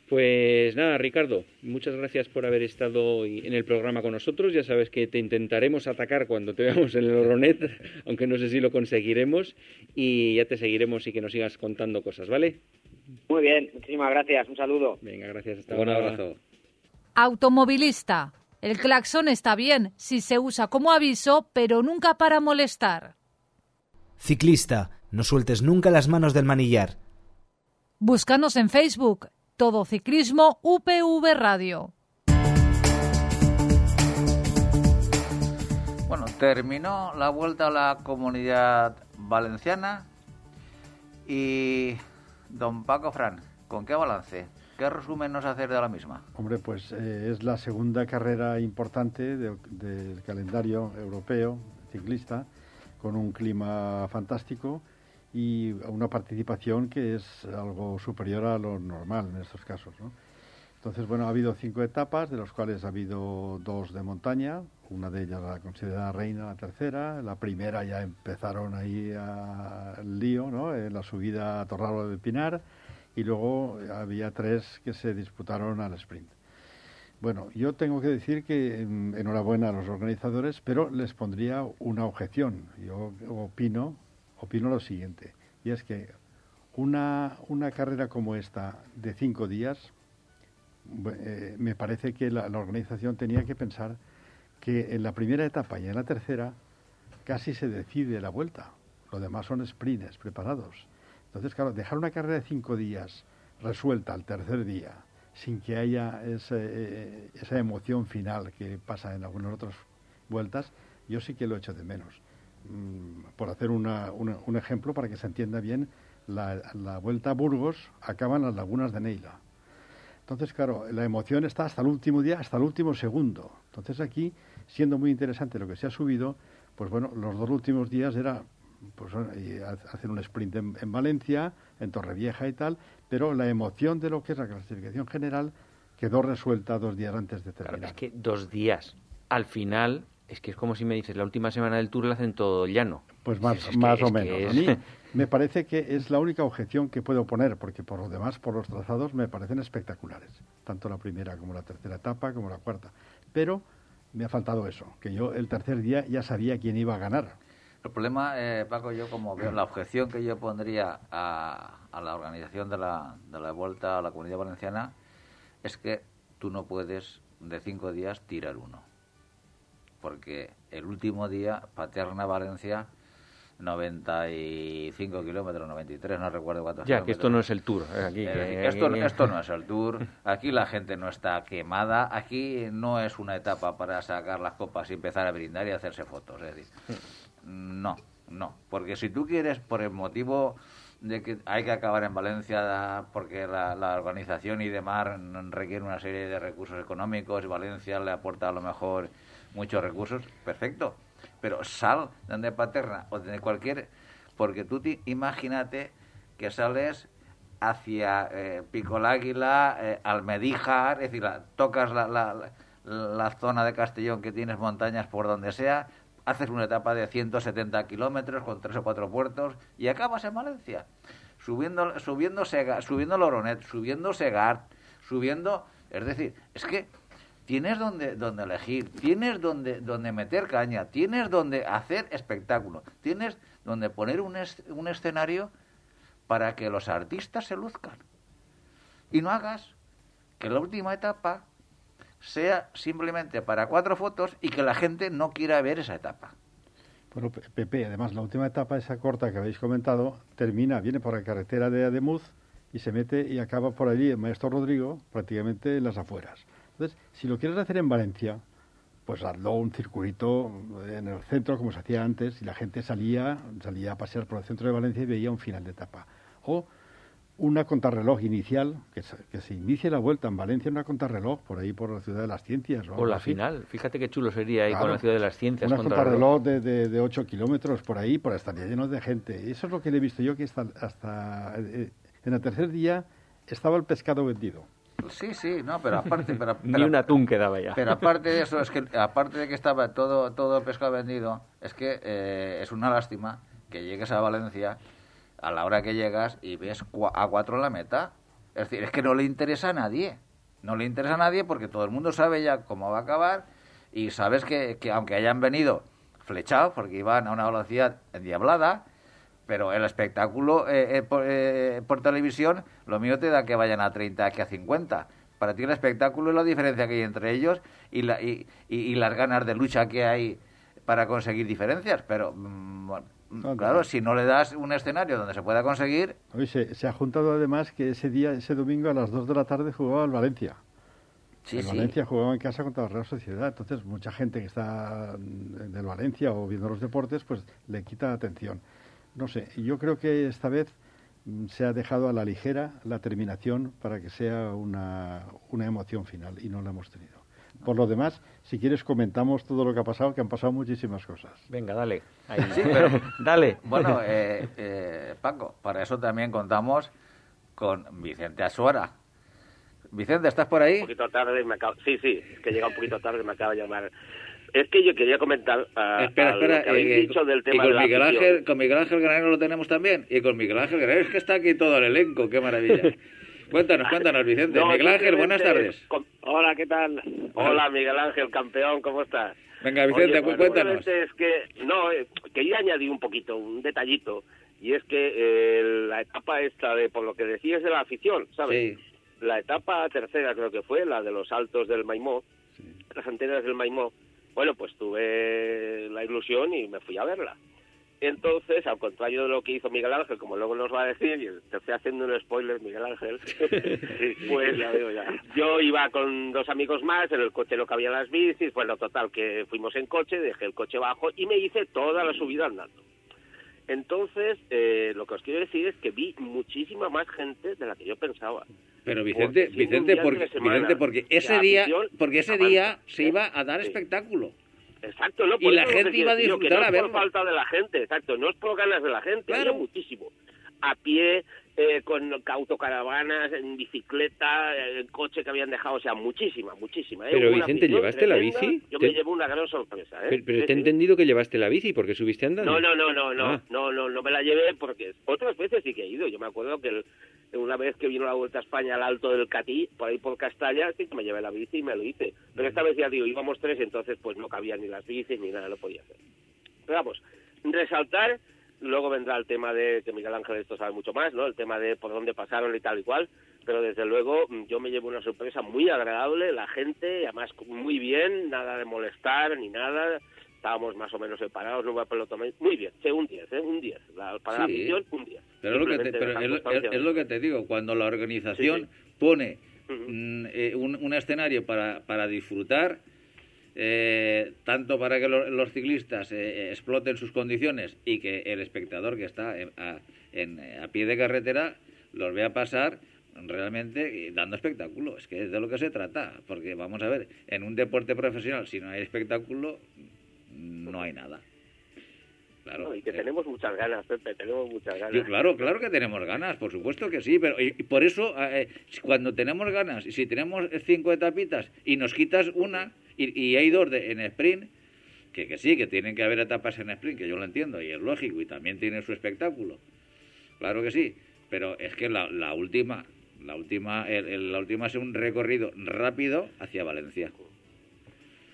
[SPEAKER 5] Pues nada, Ricardo, muchas gracias por haber estado en el programa con nosotros. Ya sabes que te intentaremos atacar cuando te veamos en el Oronet, [laughs] aunque no sé si lo conseguiremos, y ya te seguiremos y que nos sigas contando cosas, ¿vale?
[SPEAKER 7] Muy bien, muchísimas gracias. Un saludo.
[SPEAKER 5] Venga, gracias. Hasta
[SPEAKER 3] Un abrazo.
[SPEAKER 1] Automovilista. El claxon está bien si se usa como aviso, pero nunca para molestar.
[SPEAKER 2] Ciclista, no sueltes nunca las manos del manillar.
[SPEAKER 1] Búscanos en Facebook. Todo Ciclismo UPV Radio.
[SPEAKER 3] Bueno, terminó la vuelta a la comunidad valenciana y don Paco Fran, ¿con qué balance? ¿Qué resumen nos hace de la misma?
[SPEAKER 6] Hombre, pues eh, es la segunda carrera importante de- del calendario europeo ciclista, con un clima fantástico y una participación que es algo superior a lo normal en estos casos. ¿no? Entonces, bueno, ha habido cinco etapas, de las cuales ha habido dos de montaña, una de ellas la considerada reina, la tercera, la primera ya empezaron ahí a- el lío, ¿no? En la subida a Torralo del Pinar, y luego había tres que se disputaron al sprint. Bueno, yo tengo que decir que enhorabuena a los organizadores, pero les pondría una objeción. Yo opino, opino lo siguiente, y es que una, una carrera como esta de cinco días, eh, me parece que la, la organización tenía que pensar que en la primera etapa y en la tercera casi se decide la vuelta. Lo demás son sprints preparados. Entonces, claro, dejar una carrera de cinco días resuelta al tercer día, sin que haya ese, eh, esa emoción final que pasa en algunas otras vueltas, yo sí que lo echo de menos. Mm, por hacer una- una- un ejemplo para que se entienda bien, la, la vuelta a Burgos acaba en las lagunas de Neila. Entonces, claro, la emoción está hasta el último día, hasta el último segundo. Entonces aquí, siendo muy interesante lo que se ha subido, pues bueno, los dos últimos días era pues, eh, hacer un sprint en, en Valencia, en Torrevieja y tal, pero la emoción de lo que es la clasificación general quedó resuelta dos días antes de
[SPEAKER 5] Claro,
[SPEAKER 6] terminar.
[SPEAKER 5] es que dos días. Al final, es que es como si me dices, la última semana del Tour la hacen todo llano.
[SPEAKER 6] Pues más,
[SPEAKER 5] Es que-
[SPEAKER 6] más o menos.
[SPEAKER 5] es-
[SPEAKER 6] A mí [laughs] me parece que es la única objeción que puedo poner, porque por lo demás, por los trazados, me parecen espectaculares. Tanto la primera como la tercera etapa, como la cuarta. Pero me ha faltado eso, que yo el tercer día ya sabía quién iba a ganar.
[SPEAKER 3] El problema, eh, Paco, yo como veo, la objeción que yo pondría a, a la organización de la, de la vuelta a la comunidad valenciana es que tú no puedes de cinco días tirar uno. Porque el último día, Paterna-Valencia, 95 kilómetros, 93, no recuerdo cuántos
[SPEAKER 5] Ya, que esto no es el Tour. eh, Aquí,
[SPEAKER 3] Es
[SPEAKER 5] que-
[SPEAKER 3] decir, esto, esto no es el [laughs] tour, aquí la gente no está quemada, aquí no es una etapa para sacar las copas y empezar a brindar y hacerse fotos. Es decir, no, no, porque si tú quieres, por el motivo de que hay que acabar en Valencia porque la, la organización y demás requiere una serie de recursos económicos y Valencia le aporta a lo mejor muchos recursos, perfecto, pero sal de Paterna o de cualquier, porque tú ti- imagínate que sales hacia eh, Pico Águila, eh, Almedíjar, es decir, la- tocas la, la, la- zona de Castellón que tienes montañas por donde sea, haces una etapa de 170 kilómetros con tres o cuatro puertos y acabas en Valencia, subiendo, subiendo, Sega- subiendo Loronet, subiendo Segart, subiendo, es decir, es que tienes donde, donde elegir, tienes donde, donde meter caña, tienes donde hacer espectáculo, tienes donde poner un, es- un escenario para que los artistas se luzcan. Y no hagas que la última etapa sea simplemente para cuatro fotos y que la gente no quiera ver esa etapa.
[SPEAKER 6] Bueno, Pe- Pepe, además, la última etapa, esa corta que habéis comentado, termina, viene por la carretera de Ademuz y se mete y acaba por allí el maestro Rodrigo, prácticamente en las afueras. Entonces, si lo quieres hacer en Valencia, pues hazlo un circuito en el centro, como se hacía antes, y la gente salía, salía a pasear por el centro de Valencia y veía un final de etapa. O una contrarreloj inicial, que se, que se inicie la vuelta en Valencia, una contrarreloj por ahí, por la ciudad de las ciencias. O,
[SPEAKER 5] la
[SPEAKER 6] así.
[SPEAKER 5] final. Fíjate qué chulo sería ahí con
[SPEAKER 6] Claro.
[SPEAKER 5] la ciudad de las ciencias.
[SPEAKER 6] Una
[SPEAKER 5] contra
[SPEAKER 6] contrarreloj de, de, de 8 kilómetros por ahí, por estaría lleno de gente. Eso es lo que le he visto yo, que hasta, hasta eh, en el tercer día estaba el pescado vendido.
[SPEAKER 3] Sí, sí, no, pero aparte, pero, [laughs]
[SPEAKER 5] Ni un atún quedaba ya.
[SPEAKER 3] pero aparte de eso, es que aparte de que estaba todo, todo el pescado vendido, es que eh, es una lástima que llegues a Valencia a la hora que llegas y ves a cuatro la meta. Es decir, es que no le interesa a nadie. No le interesa a nadie porque todo el mundo sabe ya cómo va a acabar y sabes que, que aunque hayan venido flechados, porque iban a una velocidad endiablada, pero el espectáculo eh, eh, por, televisión, lo mío te da que vayan a 30 que a 50. Para ti el espectáculo es la diferencia que hay entre ellos y, la, y, y, las ganas de lucha que hay para conseguir diferencias. Pero, mm, bueno, claro, si no le das un escenario donde se pueda conseguir...
[SPEAKER 6] se, se, ha juntado además que ese día, ese domingo a las 2 de la tarde jugaba el Valencia. Sí, Valencia jugaba en casa contra la Real Sociedad, entonces mucha gente que está del Valencia o viendo los deportes, pues le quita atención. No sé, yo creo que esta vez mm, se ha dejado a la ligera la terminación para que sea una, una emoción final y no la hemos tenido. Por lo demás, si quieres comentamos todo lo que ha pasado, que han pasado muchísimas cosas.
[SPEAKER 5] Venga, dale. Sí, pero dale. [laughs]
[SPEAKER 3] Bueno, eh, eh, Paco, para eso también contamos con Vicente Asuara, Vicente, ¿estás por ahí?
[SPEAKER 8] Un poquito tarde, me acabo... sí, sí, es que llega un poquito tarde, me acaba de llamar. Es que yo quería comentar a,
[SPEAKER 3] espera, espera, lo que habéis
[SPEAKER 8] eh, dicho del tema
[SPEAKER 3] y
[SPEAKER 8] con
[SPEAKER 3] Miguel Ángel, con Miguel Ángel Granero lo tenemos también, y con Miguel Ángel Granero es que está aquí todo el elenco, qué maravilla. [laughs] cuéntanos, cuéntanos, Vicente. Miguel Ángel, buenas tardes.
[SPEAKER 8] Hola, ¿qué tal? Hola, Miguel Ángel, campeón, ¿cómo estás?
[SPEAKER 3] Venga, Vicente,
[SPEAKER 8] Oye,
[SPEAKER 3] cuéntanos.
[SPEAKER 8] Es que, no, eh, quería añadir un poquito, un detallito, y es que eh, la etapa esta de, por lo que decías de la afición, ¿sabes? Sí la etapa tercera creo que fue, la de los altos del Maimó, las antenas del Maimó, bueno, pues tuve la ilusión y me fui a verla. Entonces, al contrario de lo que hizo Miguel Ángel, como luego nos va a decir, y te estoy haciendo un spoiler, Miguel Ángel, [laughs] pues ya veo ya. yo iba con dos amigos más, en el coche no cabían las bicis, bueno, total, que fuimos en coche, dejé el coche bajo y me hice toda la subida andando. Entonces, eh, lo que os quiero decir es que vi muchísima más gente de la que yo pensaba.
[SPEAKER 3] Pero Vicente, Vicente, porque, Vicente, porque ese día, porque ese día se iba a dar espectáculo.
[SPEAKER 8] Exacto, no,
[SPEAKER 3] y la gente iba a disfrutar
[SPEAKER 8] no
[SPEAKER 3] a
[SPEAKER 8] por falta de la gente, exacto, no es por ganas de la gente, claro. muchísimo. A pie, eh, con autocaravanas, en bicicleta, en coche que habían dejado, o sea, muchísima, muchísima.
[SPEAKER 5] ¿eh? Pero Vicente, ¿llevaste la bici?
[SPEAKER 8] Yo me llevo una gran sorpresa. ¿eh?
[SPEAKER 5] Pero, te he entendido que llevaste la bici porque subiste andando.
[SPEAKER 8] No, no, no, no, no, ah. no, no, no me la llevé porque otras veces sí que he ido. Yo me acuerdo que una vez que vino la Vuelta a España al Alto del Catí, por ahí por Castalla, me llevé la bici y me lo hice. Pero esta vez ya digo, íbamos tres, entonces pues no cabían ni las bicis ni nada, lo podía hacer. Pero vamos, resaltar Luego vendrá el tema de, que Miguel Ángel esto sabe mucho más, ¿no? El tema de por dónde pasaron y tal y cual. Pero desde luego yo me llevo una sorpresa muy agradable, la gente, además muy bien, nada de molestar ni nada. Estábamos más o menos separados, no a pelotón. Muy bien, sí, un 10, ¿eh? Un 10. para la afición, un 10.
[SPEAKER 3] Pero, es lo, que te, pero es, lo, que te digo, cuando la organización pone mm, eh, un, un escenario para, para disfrutar eh, tanto para que los ciclistas eh, exploten sus condiciones y que el espectador que está a, pie de carretera los vea pasar realmente dando espectáculo. Es que es de lo que se trata, porque vamos a ver, en un deporte profesional, si no hay espectáculo, no hay nada.
[SPEAKER 8] Claro, y que tenemos muchas ganas, Pepe, tenemos muchas ganas.
[SPEAKER 3] claro, claro que tenemos ganas, por supuesto que sí, pero y, por eso, eh, cuando tenemos ganas, y si tenemos cinco etapitas y nos quitas una, y, hay dos de, en sprint, que, que sí, que tienen que haber etapas en sprint, que yo lo entiendo y es lógico y también tiene su espectáculo. Claro que sí, pero es que la, la última, la última, la última es un recorrido rápido hacia Valencia.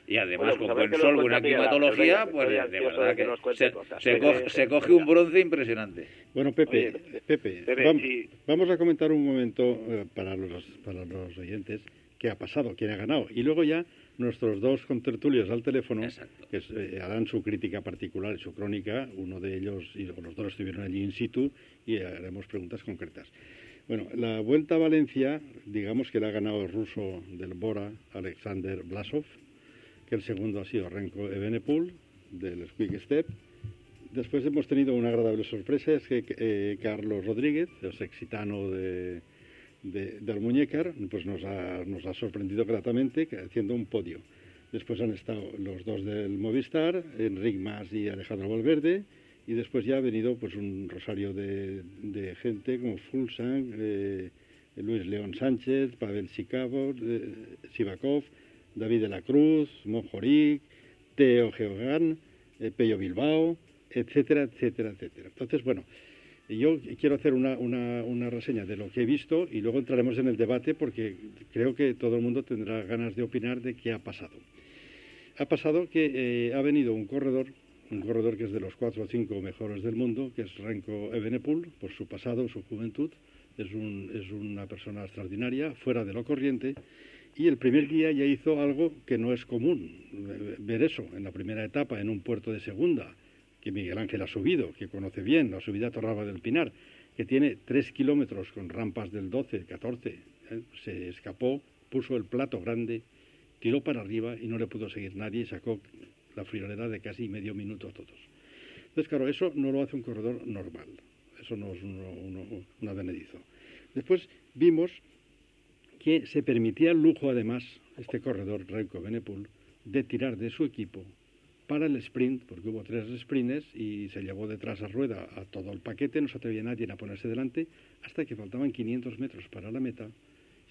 [SPEAKER 3] Y además, pues con sol, buena climatología, pues de, verdad que, se, coge, se, coge, un bronce impresionante.
[SPEAKER 6] Bueno, Pepe, Pepe, vamos, a comentar un momento eh, para, los, para los oyentes qué ha pasado, quién ha ganado. Y luego ya nuestros dos contertulios al teléfono, que eh, harán su crítica particular y su crónica, uno de ellos y los dos estuvieron allí in situ y haremos preguntas concretas. Bueno, la Vuelta a Valencia, digamos que la ha ganado el ruso del Bora, Alexander Blasov, que el segundo ha sido Renko Evenepoel, del Quick Step. Después hemos tenido una agradable sorpresa, es que eh, Carlos Rodríguez, el sexitano de de, del Muñecar, pues nos ha, nos ha sorprendido gratamente haciendo un podio. Después han estado los dos del Movistar, Enric Mas y Alejandro Valverde, y después ya ha venido pues un rosario de, de gente como Fulsang, eh, Luis León Sánchez, Pavel Sikavov, eh, Sivakov, David de la Cruz, Monjoric, Teo Geogán, eh, Pello Bilbao, etcétera, etcétera, etcétera. Entonces, bueno, yo quiero hacer una, reseña de lo que he visto y luego entraremos en el debate porque creo que todo el mundo tendrá ganas de opinar de qué ha pasado. Ha pasado que eh, ha venido un corredor un corredor que es de los cuatro o cinco mejores del mundo, que es Renko Evenepoel, por su pasado, su juventud. Es una persona extraordinaria, fuera de lo corriente. Y el primer día ya hizo algo que no es común, ver eso en la primera etapa en un puerto de segunda, que Miguel Ángel ha subido, que conoce bien, la subida a Torralba del Pinar, que tiene tres kilómetros con rampas del 12, 14. ¿eh? Se escapó, puso el plato grande, tiró para arriba y no le pudo seguir nadie y sacó la friolera de casi medio minuto a todos. Entonces, claro, eso no lo hace un corredor normal. Eso no es un advenedizo. Después vimos que se permitía el lujo, además, este corredor, Renko Benepul, de tirar de su equipo para el sprint, porque hubo tres sprints y se llevó detrás a rueda a todo el paquete, no se atrevía nadie a ponerse delante, hasta que faltaban 500 metros para la meta,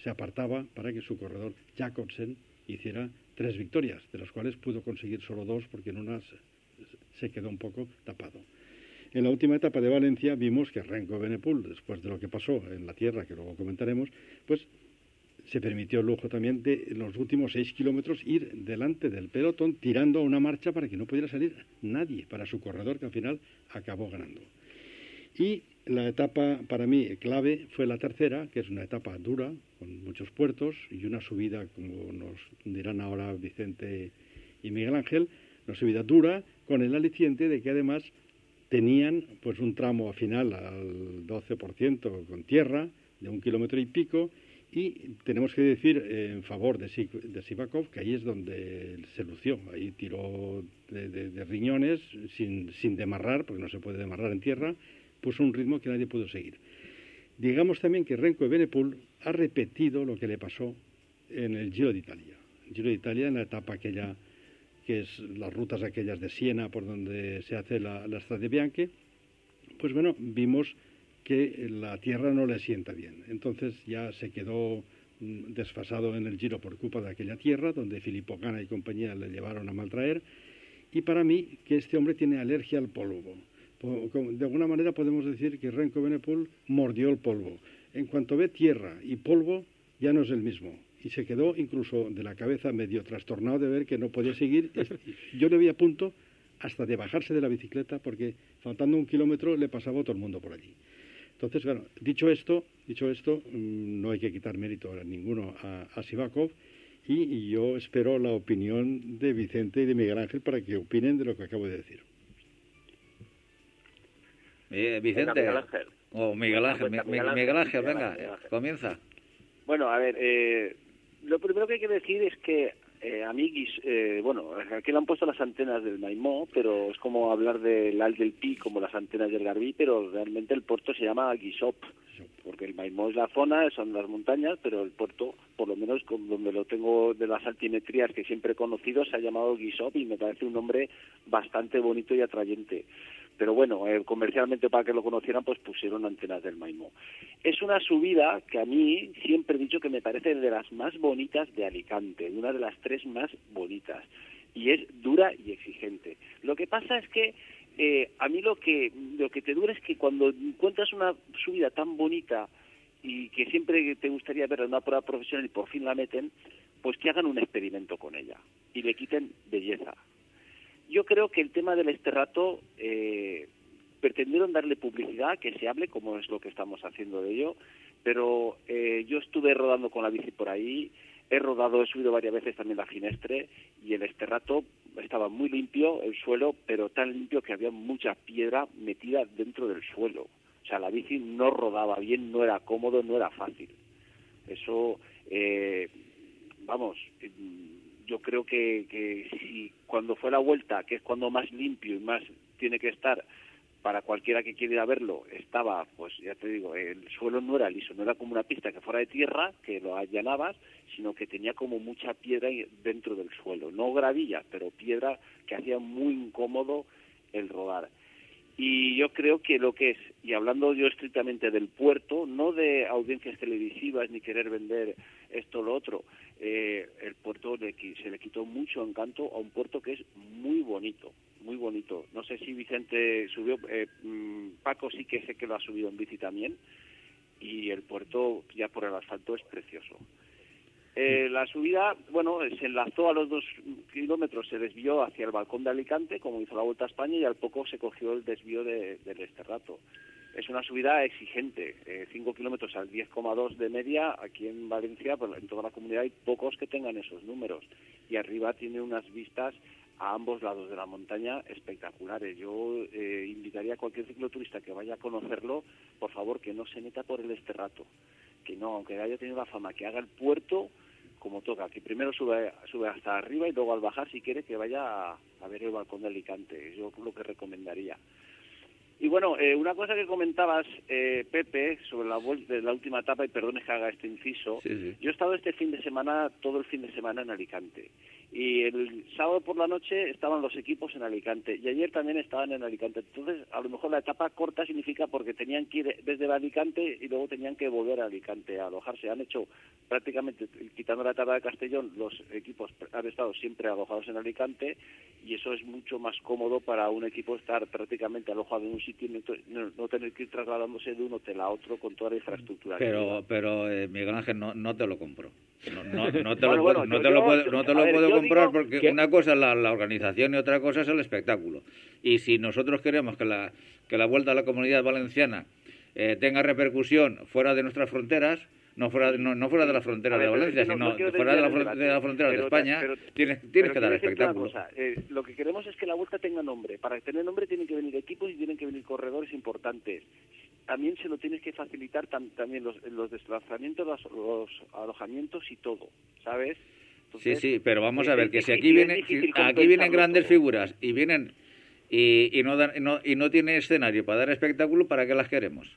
[SPEAKER 6] se apartaba para que su corredor Jacobsen hiciera tres victorias, de las cuales pudo conseguir solo dos porque en una se quedó un poco tapado. En la última etapa de Valencia vimos que Renko Benepul, después de lo que pasó en la tierra, que luego comentaremos, pues se permitió el lujo también de los últimos seis kilómetros ir delante del pelotón tirando a una marcha para que no pudiera salir nadie para su corredor que al final acabó ganando. Y la etapa para mí clave fue la tercera, que es una etapa dura, con muchos puertos y una subida, como nos dirán ahora Vicente y Miguel Ángel, una subida dura con el aliciente de que además tenían pues un tramo final al 12% con tierra de un kilómetro y pico y tenemos que decir en favor de, Sivakov que ahí es donde se lució. Ahí tiró de, riñones sin, sin, demarrar, porque no se puede demarrar en tierra, puso un ritmo que nadie pudo seguir. Digamos también que Renko Benepul ha repetido lo que le pasó en el Giro de Italia. Giro de Italia, en la etapa aquella, que es las rutas aquellas de Siena, por donde se hace la, la Strade Bianche, pues bueno, vimos que la tierra no le sienta bien. Entonces ya se quedó mm, desfasado en el giro por culpa de aquella tierra, donde Filippo Gana y compañía le llevaron a maltraer. Y para mí, que este hombre tiene alergia al polvo. De alguna manera podemos decir que Renko Benepul mordió el polvo. En cuanto ve tierra y polvo, ya no es el mismo. Y se quedó incluso de la cabeza medio trastornado de ver que no podía seguir. Yo le vi a punto hasta de bajarse de la bicicleta porque faltando un kilómetro le pasaba todo el mundo por allí. Entonces, bueno, dicho esto, dicho esto, mm, no hay que quitar mérito a ninguno a, Sivakov y, yo espero la opinión de Vicente y de Miguel Ángel para que opinen de lo que acabo de decir.
[SPEAKER 3] Vicente. Miguel Ángel. O Miguel Ángel, Miguel Ángel, venga, comienza.
[SPEAKER 9] Bueno, a ver, eh, lo primero que hay que decir es que eh, a mí, eh, bueno, aquí le han puesto las antenas del Maimó, pero es como hablar del Al del Pi como las antenas del Garbí, pero realmente el puerto se llama Guisop, porque el Maimó es la zona, son las montañas, pero el puerto, por lo menos donde lo tengo de las altimetrías que siempre he conocido, se ha llamado Guisop y me parece un nombre bastante bonito y atrayente pero bueno, eh, comercialmente para que lo conocieran, pues pusieron antenas del Maimó. Es una subida que a mí siempre he dicho que me parece de las más bonitas de Alicante, una de las tres más bonitas, y es dura y exigente. Lo que pasa es que eh, a mí lo que, lo que te dura es que cuando encuentras una subida tan bonita y que siempre te gustaría ver en una prueba profesional y por fin la meten, pues que hagan un experimento con ella y le quiten belleza yo creo que el tema del esterrato eh, pretendieron darle publicidad, que se hable, como es lo que estamos haciendo de ello, pero eh, yo estuve rodando con la bici por ahí, he rodado, he subido varias veces también la ginestre y el esterrato estaba muy limpio, el suelo, pero tan limpio que había mucha piedra metida dentro del suelo. O sea, la bici no rodaba bien, no era cómodo, no era fácil. Eso, eh, vamos, yo creo que, que si cuando fue la vuelta, que es cuando más limpio y más tiene que estar para cualquiera que quiera verlo, estaba, pues ya te digo, el suelo no era liso, no era como una pista que fuera de tierra, que lo allanabas, sino que tenía como mucha piedra dentro del suelo, no gravilla, pero piedra que hacía muy incómodo el rodar. Y yo creo que lo que es, y hablando yo estrictamente del puerto, no de audiencias televisivas ni querer vender esto o lo otro, eh, el puerto se le quitó mucho encanto a un puerto que es muy bonito, muy bonito. No sé si Vicente subió, eh, mm, Paco sí que sé que lo ha subido en bici también, y el puerto ya por el asfalto es precioso. Eh, la subida, bueno, se enlazó a los dos kilómetros, se desvió hacia el balcón de Alicante, como hizo la Vuelta a España, y al poco se cogió el desvío de, del Esterrato. Es una subida exigente, 5 eh, kilómetros al 10,2 de media, aquí en Valencia, pues en toda la comunidad hay pocos que tengan esos números, y arriba tiene unas vistas a ambos lados de la montaña espectaculares. Yo eh, invitaría a cualquier cicloturista que vaya a conocerlo, por favor, que no se meta por el Esterrato, que no, aunque haya tenido la fama, que haga el puerto como toca, que primero sube, sube hasta arriba y luego al bajar, si quiere, que vaya a, ver el balcón de Alicante. Yo lo que recomendaría. Y bueno, eh, una cosa que comentabas, eh, Pepe, sobre la, de la última etapa, y perdones que haga este inciso, yo he estado este fin de semana, todo el fin de semana en Alicante. Y el sábado por la noche estaban los equipos en Alicante. Y ayer también estaban en Alicante. Entonces, a lo mejor la etapa corta significa porque tenían que ir desde Alicante y luego tenían que volver a Alicante a alojarse. Han hecho prácticamente, quitando la etapa de Castellón, los equipos han estado siempre alojados en Alicante y eso es mucho más cómodo para un equipo estar prácticamente alojado en un sitio y no, tener que ir trasladándose de un hotel a otro con toda la infraestructura.
[SPEAKER 3] Pero, pero eh, Miguel Ángel, no, no te lo compro. No, no, no te, lo, puedo, no te lo puedo, no te lo puedo comprar porque una cosa es la, la, organización y otra cosa es el espectáculo. Y si nosotros queremos que la, que la vuelta a la comunidad valenciana eh, tenga repercusión fuera de nuestras fronteras, no fuera, no, no fuera de la frontera de Valencia, sino fuera de la, de la frontera de España, tienes, tienes que dar espectáculo.
[SPEAKER 9] Eh, lo que queremos es que la vuelta tenga nombre. Para tener nombre tienen que venir equipos y tienen que venir corredores importantes. También se lo tienes que facilitar también los, los desplazamientos, los, alojamientos y todo, ¿sabes?
[SPEAKER 3] Sí, sí, pero vamos a ver, que si aquí, vienen, aquí vienen grandes figuras y vienen y, y, no dan, no, y no tiene escenario para dar espectáculo, ¿para qué las queremos?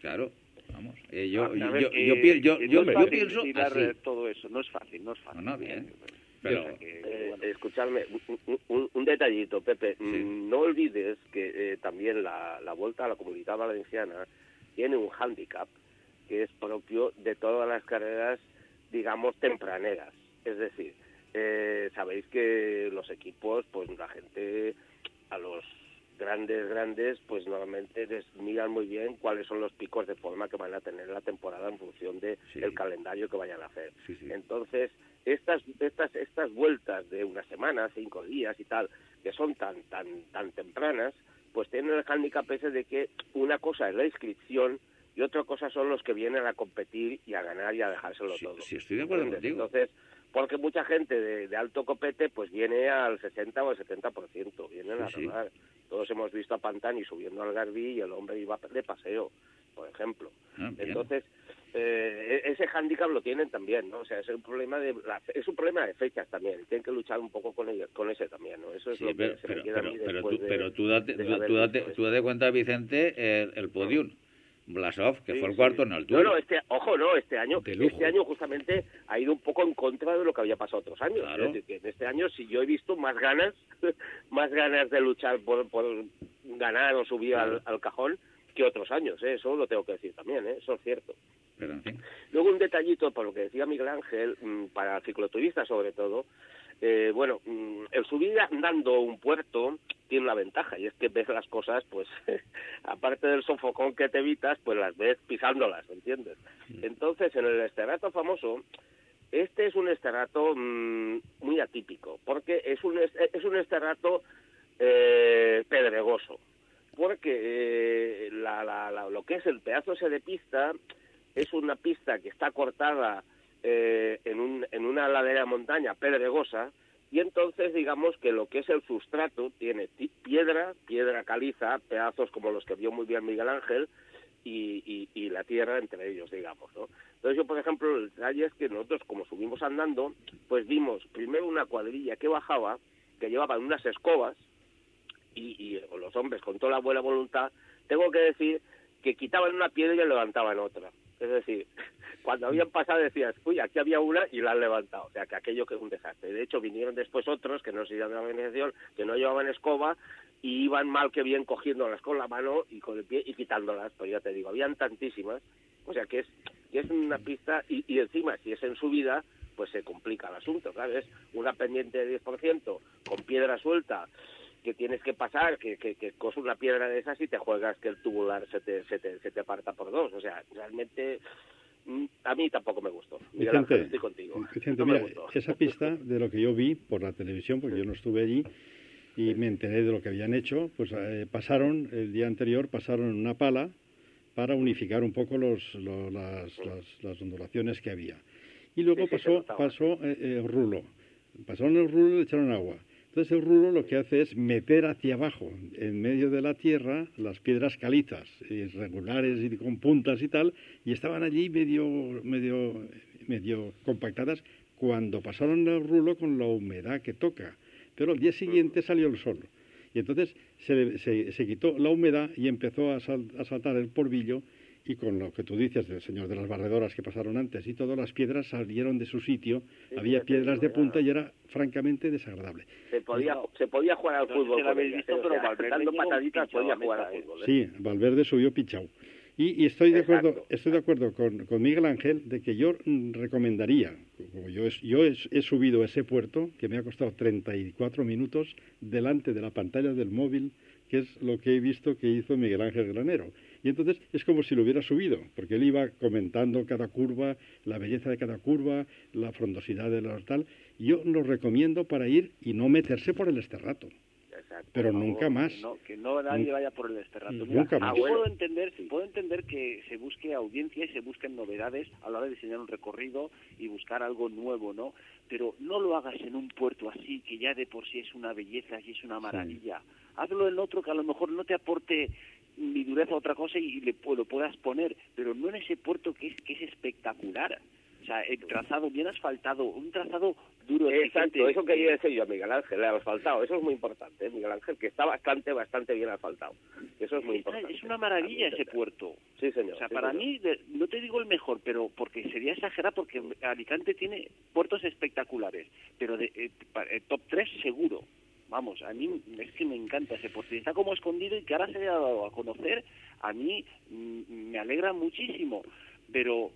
[SPEAKER 3] Claro. Vamos, eh, yo, yo, yo, yo, yo, yo, pienso así.
[SPEAKER 9] todo eso, no es fácil, no es fácil.
[SPEAKER 3] No, bien.
[SPEAKER 8] Pero, eh, escuchadme, un, un, detallito, Pepe. Mm, no olvides que eh, también la, la Vuelta a la Comunidad Valenciana tiene un hándicap que es propio de todas las carreras, digamos, tempraneras. Es decir, eh, sabéis que los equipos, pues la gente a los grandes, grandes, pues normalmente les miran muy bien cuáles son los picos de forma que van a tener la temporada en función de el calendario que vayan a hacer. Entonces, estas, estas, estas vueltas de una semana, cinco días y tal, que son tan, tan, tan tempranas, pues tienen el handicap ese de que una cosa es la inscripción y otra cosa son los que vienen a competir y a ganar y a dejárselo todo.
[SPEAKER 3] Sí, estoy de acuerdo contigo.
[SPEAKER 8] Entonces, porque mucha gente de, alto copete pues viene al 60 o al 70%, vienen a ganar. Todos hemos visto a Pantani subiendo al Garbí y el hombre iba de paseo, por ejemplo. Ah, Entonces, eh, e-, ese hándicap lo tienen también, ¿no? O sea, es un problema de es un problema de fechas también. Tienen que luchar un poco con ellos, con ese también, ¿no? Eso es lo que
[SPEAKER 3] pero, se me queda pero, a mí pero, tú, pero tú date, tú, date, tú date cuenta, Vicente, el, el podium. Blasov, que fue el cuarto en altura.
[SPEAKER 8] No, no, este, ojo, no, este año, este año justamente ha ido un poco en contra de lo que había pasado otros años. que en este año sí yo he visto más ganas, [laughs] más ganas de luchar por, por ganar o subir al, cajón que otros años, ¿eh? eso lo tengo que decir también, ¿eh? eso es cierto. Luego un detallito, por lo que decía Miguel Ángel, mm, para cicloturistas sobre todo, eh, bueno, mm, el subir andando un puerto tiene una ventaja y es que ves las cosas, pues, [laughs] aparte del sofocón que te evitas, pues las ves pisándolas, ¿entiendes? Mm. Entonces, en el esterrato famoso, este es un esterrato mm, muy atípico, porque es un, es un esterrato eh, pedregoso, porque eh, la, la, lo que es el pedazo ese de pista es una pista que está cortada eh, en, un, en una ladera montaña pedregosa y entonces digamos que lo que es el sustrato tiene piedra, piedra caliza, pedazos como los que vio muy bien Miguel Ángel y, y, la tierra entre ellos, digamos, ¿no? Entonces yo, por ejemplo, el detalle es que nosotros como subimos andando, pues vimos primero una cuadrilla que bajaba, que llevaban unas escobas y, y los hombres con toda la buena voluntad, tengo que decir que quitaban una piedra y levantaban otra. Es decir, [laughs] cuando habían pasado decías, uy, aquí había una y la han levantado. O sea, que aquello que es un desastre. De hecho, vinieron después otros que no se de la organización, que no llevaban escoba y iban mal que bien cogiéndolas con la mano y con el pie y quitándolas. Pues ya te digo, habían tantísimas. O sea, que es, que es una pista y, y encima, si es en subida, pues se complica el asunto, ¿sabes? Una pendiente de 10% con piedra suelta que tienes que pasar, que, que, que coges una piedra de esas y te juegas que el tubular se te, se te, se te aparta por dos. O sea, realmente mm, a mí tampoco me gustó. Miguel
[SPEAKER 6] Vicente,
[SPEAKER 8] Ángel, estoy contigo.
[SPEAKER 6] Vicente,
[SPEAKER 8] No
[SPEAKER 6] mira, esa pista de lo que yo vi por la televisión, porque yo no estuve allí, y me enteré de lo que habían hecho, pues eh, pasaron, el día anterior, pasaron una pala para unificar un poco los, lo- las, las- las ondulaciones que había. Y luego
[SPEAKER 8] Sí, sí, se
[SPEAKER 6] pasó, pasó eh, eh, rulo. Pasaron el rulo y le echaron agua. Entonces el rulo lo que hace es meter hacia abajo, en medio de la tierra, las piedras calizas, irregulares y con puntas y tal, y estaban allí medio, medio, medio compactadas cuando pasaron el rulo con la humedad que toca. Pero al día siguiente salió el sol. Y entonces se, se- se quitó la humedad y empezó a, sal- a saltar el polvillo y con lo que tú dices del señor de las barredoras que pasaron antes y todas las piedras salieron de su sitio,
[SPEAKER 8] Sí,
[SPEAKER 6] había
[SPEAKER 8] sí,
[SPEAKER 6] piedras de punta y era francamente desagradable.
[SPEAKER 8] Se podía, se podía jugar al
[SPEAKER 9] No
[SPEAKER 8] fútbol
[SPEAKER 9] habéis visto,
[SPEAKER 8] ¿eh? O
[SPEAKER 9] pero
[SPEAKER 8] sea,
[SPEAKER 9] Valverde
[SPEAKER 8] dando
[SPEAKER 9] llegó
[SPEAKER 8] pataditas
[SPEAKER 9] pinchado
[SPEAKER 8] podía jugar al fútbol. ¿eh?
[SPEAKER 6] Sí, Valverde subió pichao. Y, y estoy de acuerdo,
[SPEAKER 8] Exacto.
[SPEAKER 6] estoy de acuerdo con, con Miguel Ángel de que yo recomendaría, como yo, es- yo he, he subido a ese puerto, que me ha costado 34 minutos, delante de la pantalla del móvil, que es lo que he visto que hizo Miguel Ángel Granero. Y entonces es como si lo hubiera subido, porque él iba comentando cada curva, la belleza de cada curva, la frondosidad de la tal. Yo lo recomiendo para ir y no meterse por el esterrato, Pero nunca más.
[SPEAKER 9] no, que no nadie vaya por el esterrato.
[SPEAKER 6] Nunca
[SPEAKER 9] Mira,
[SPEAKER 6] más.
[SPEAKER 9] yo
[SPEAKER 8] Ah,
[SPEAKER 9] puedo entender, puedo entender que se busque audiencia y se busquen novedades a la hora de diseñar un recorrido y buscar algo nuevo, ¿no? Pero no lo hagas en un puerto así, que ya de por sí es una belleza y es una maravilla. Hazlo en otro que a lo mejor no te aporte ni dureza a otra cosa y le, lo puedas poner, pero no en ese puerto que es, que es espectacular. O sea, el trazado bien asfaltado, un trazado duro,
[SPEAKER 8] Exacto, eso quería decir yo a Miguel Ángel, el asfaltado. Eso es muy importante, ¿eh? Miguel Ángel, que está bastante, bastante bien asfaltado. Eso es muy importante.
[SPEAKER 9] es una maravilla ese puerto.
[SPEAKER 8] Sí, señor.
[SPEAKER 9] O sea,
[SPEAKER 8] sí,
[SPEAKER 9] para
[SPEAKER 8] señor.
[SPEAKER 9] mí, de- no te digo el mejor, pero porque sería exagerar, porque Alicante tiene puertos espectaculares, pero de eh, eh, top 3 seguro. Vamos, a mí es que me encanta ese puerto. Está como escondido y que ahora se haya dado a conocer, a mí mm, me alegra muchísimo. Pero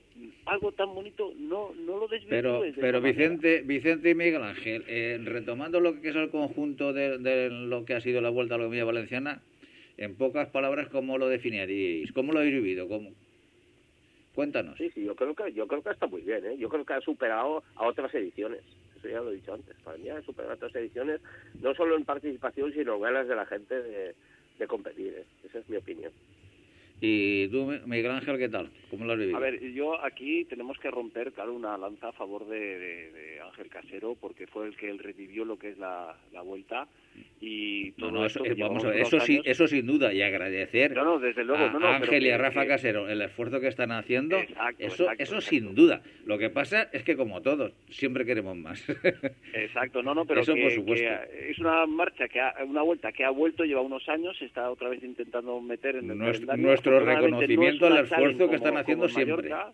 [SPEAKER 9] algo tan bonito no, no lo desvirtúes
[SPEAKER 3] Pero, pero
[SPEAKER 9] manera.
[SPEAKER 3] Vicente, Vicente y Miguel Ángel, eh, retomando lo que es el conjunto de, de lo que ha sido la Vuelta a la Comunidad Valenciana, en pocas palabras, ¿cómo lo definiríais? ¿Cómo lo habéis vivido? ¿Cómo? Cuéntanos.
[SPEAKER 8] Sí, sí, yo creo que yo creo que está muy bien, ¿eh? Yo creo que ha superado a otras ediciones. Eso ya lo he dicho antes. Para mí ha superado a otras ediciones, no solo en participación, sino en ganas de la gente de, de competir, ¿eh? Esa es mi opinión.
[SPEAKER 3] Y tú, Miguel Ángel, ¿qué tal? ¿Cómo lo has vivido?
[SPEAKER 9] A ver, yo aquí tenemos que romper, claro, una lanza a favor de, Ángel Casero, porque fue el que él revivió lo que es la, la vuelta y todo
[SPEAKER 3] No, no, eso,
[SPEAKER 9] que
[SPEAKER 3] eh, vamos a ver, eso, sí, eso sin duda, y agradecer
[SPEAKER 9] No, desde luego,
[SPEAKER 3] a Ángel y a Rafa
[SPEAKER 9] que-
[SPEAKER 3] Casero el esfuerzo que están haciendo,
[SPEAKER 9] Exacto,
[SPEAKER 3] eso,
[SPEAKER 9] exacto,
[SPEAKER 3] eso
[SPEAKER 9] exacto.
[SPEAKER 3] sin duda. Lo que pasa es que como todos, siempre queremos más. [laughs]
[SPEAKER 9] Exacto, no, no, pero
[SPEAKER 3] Eso
[SPEAKER 9] que,
[SPEAKER 3] por supuesto.
[SPEAKER 9] que es una marcha, que ha- una vuelta que ha vuelto, lleva unos años, está otra vez intentando meter en el
[SPEAKER 3] Nuestro- nuestro reconocimiento al esfuerzo que están haciendo siempre.
[SPEAKER 9] Mallorca,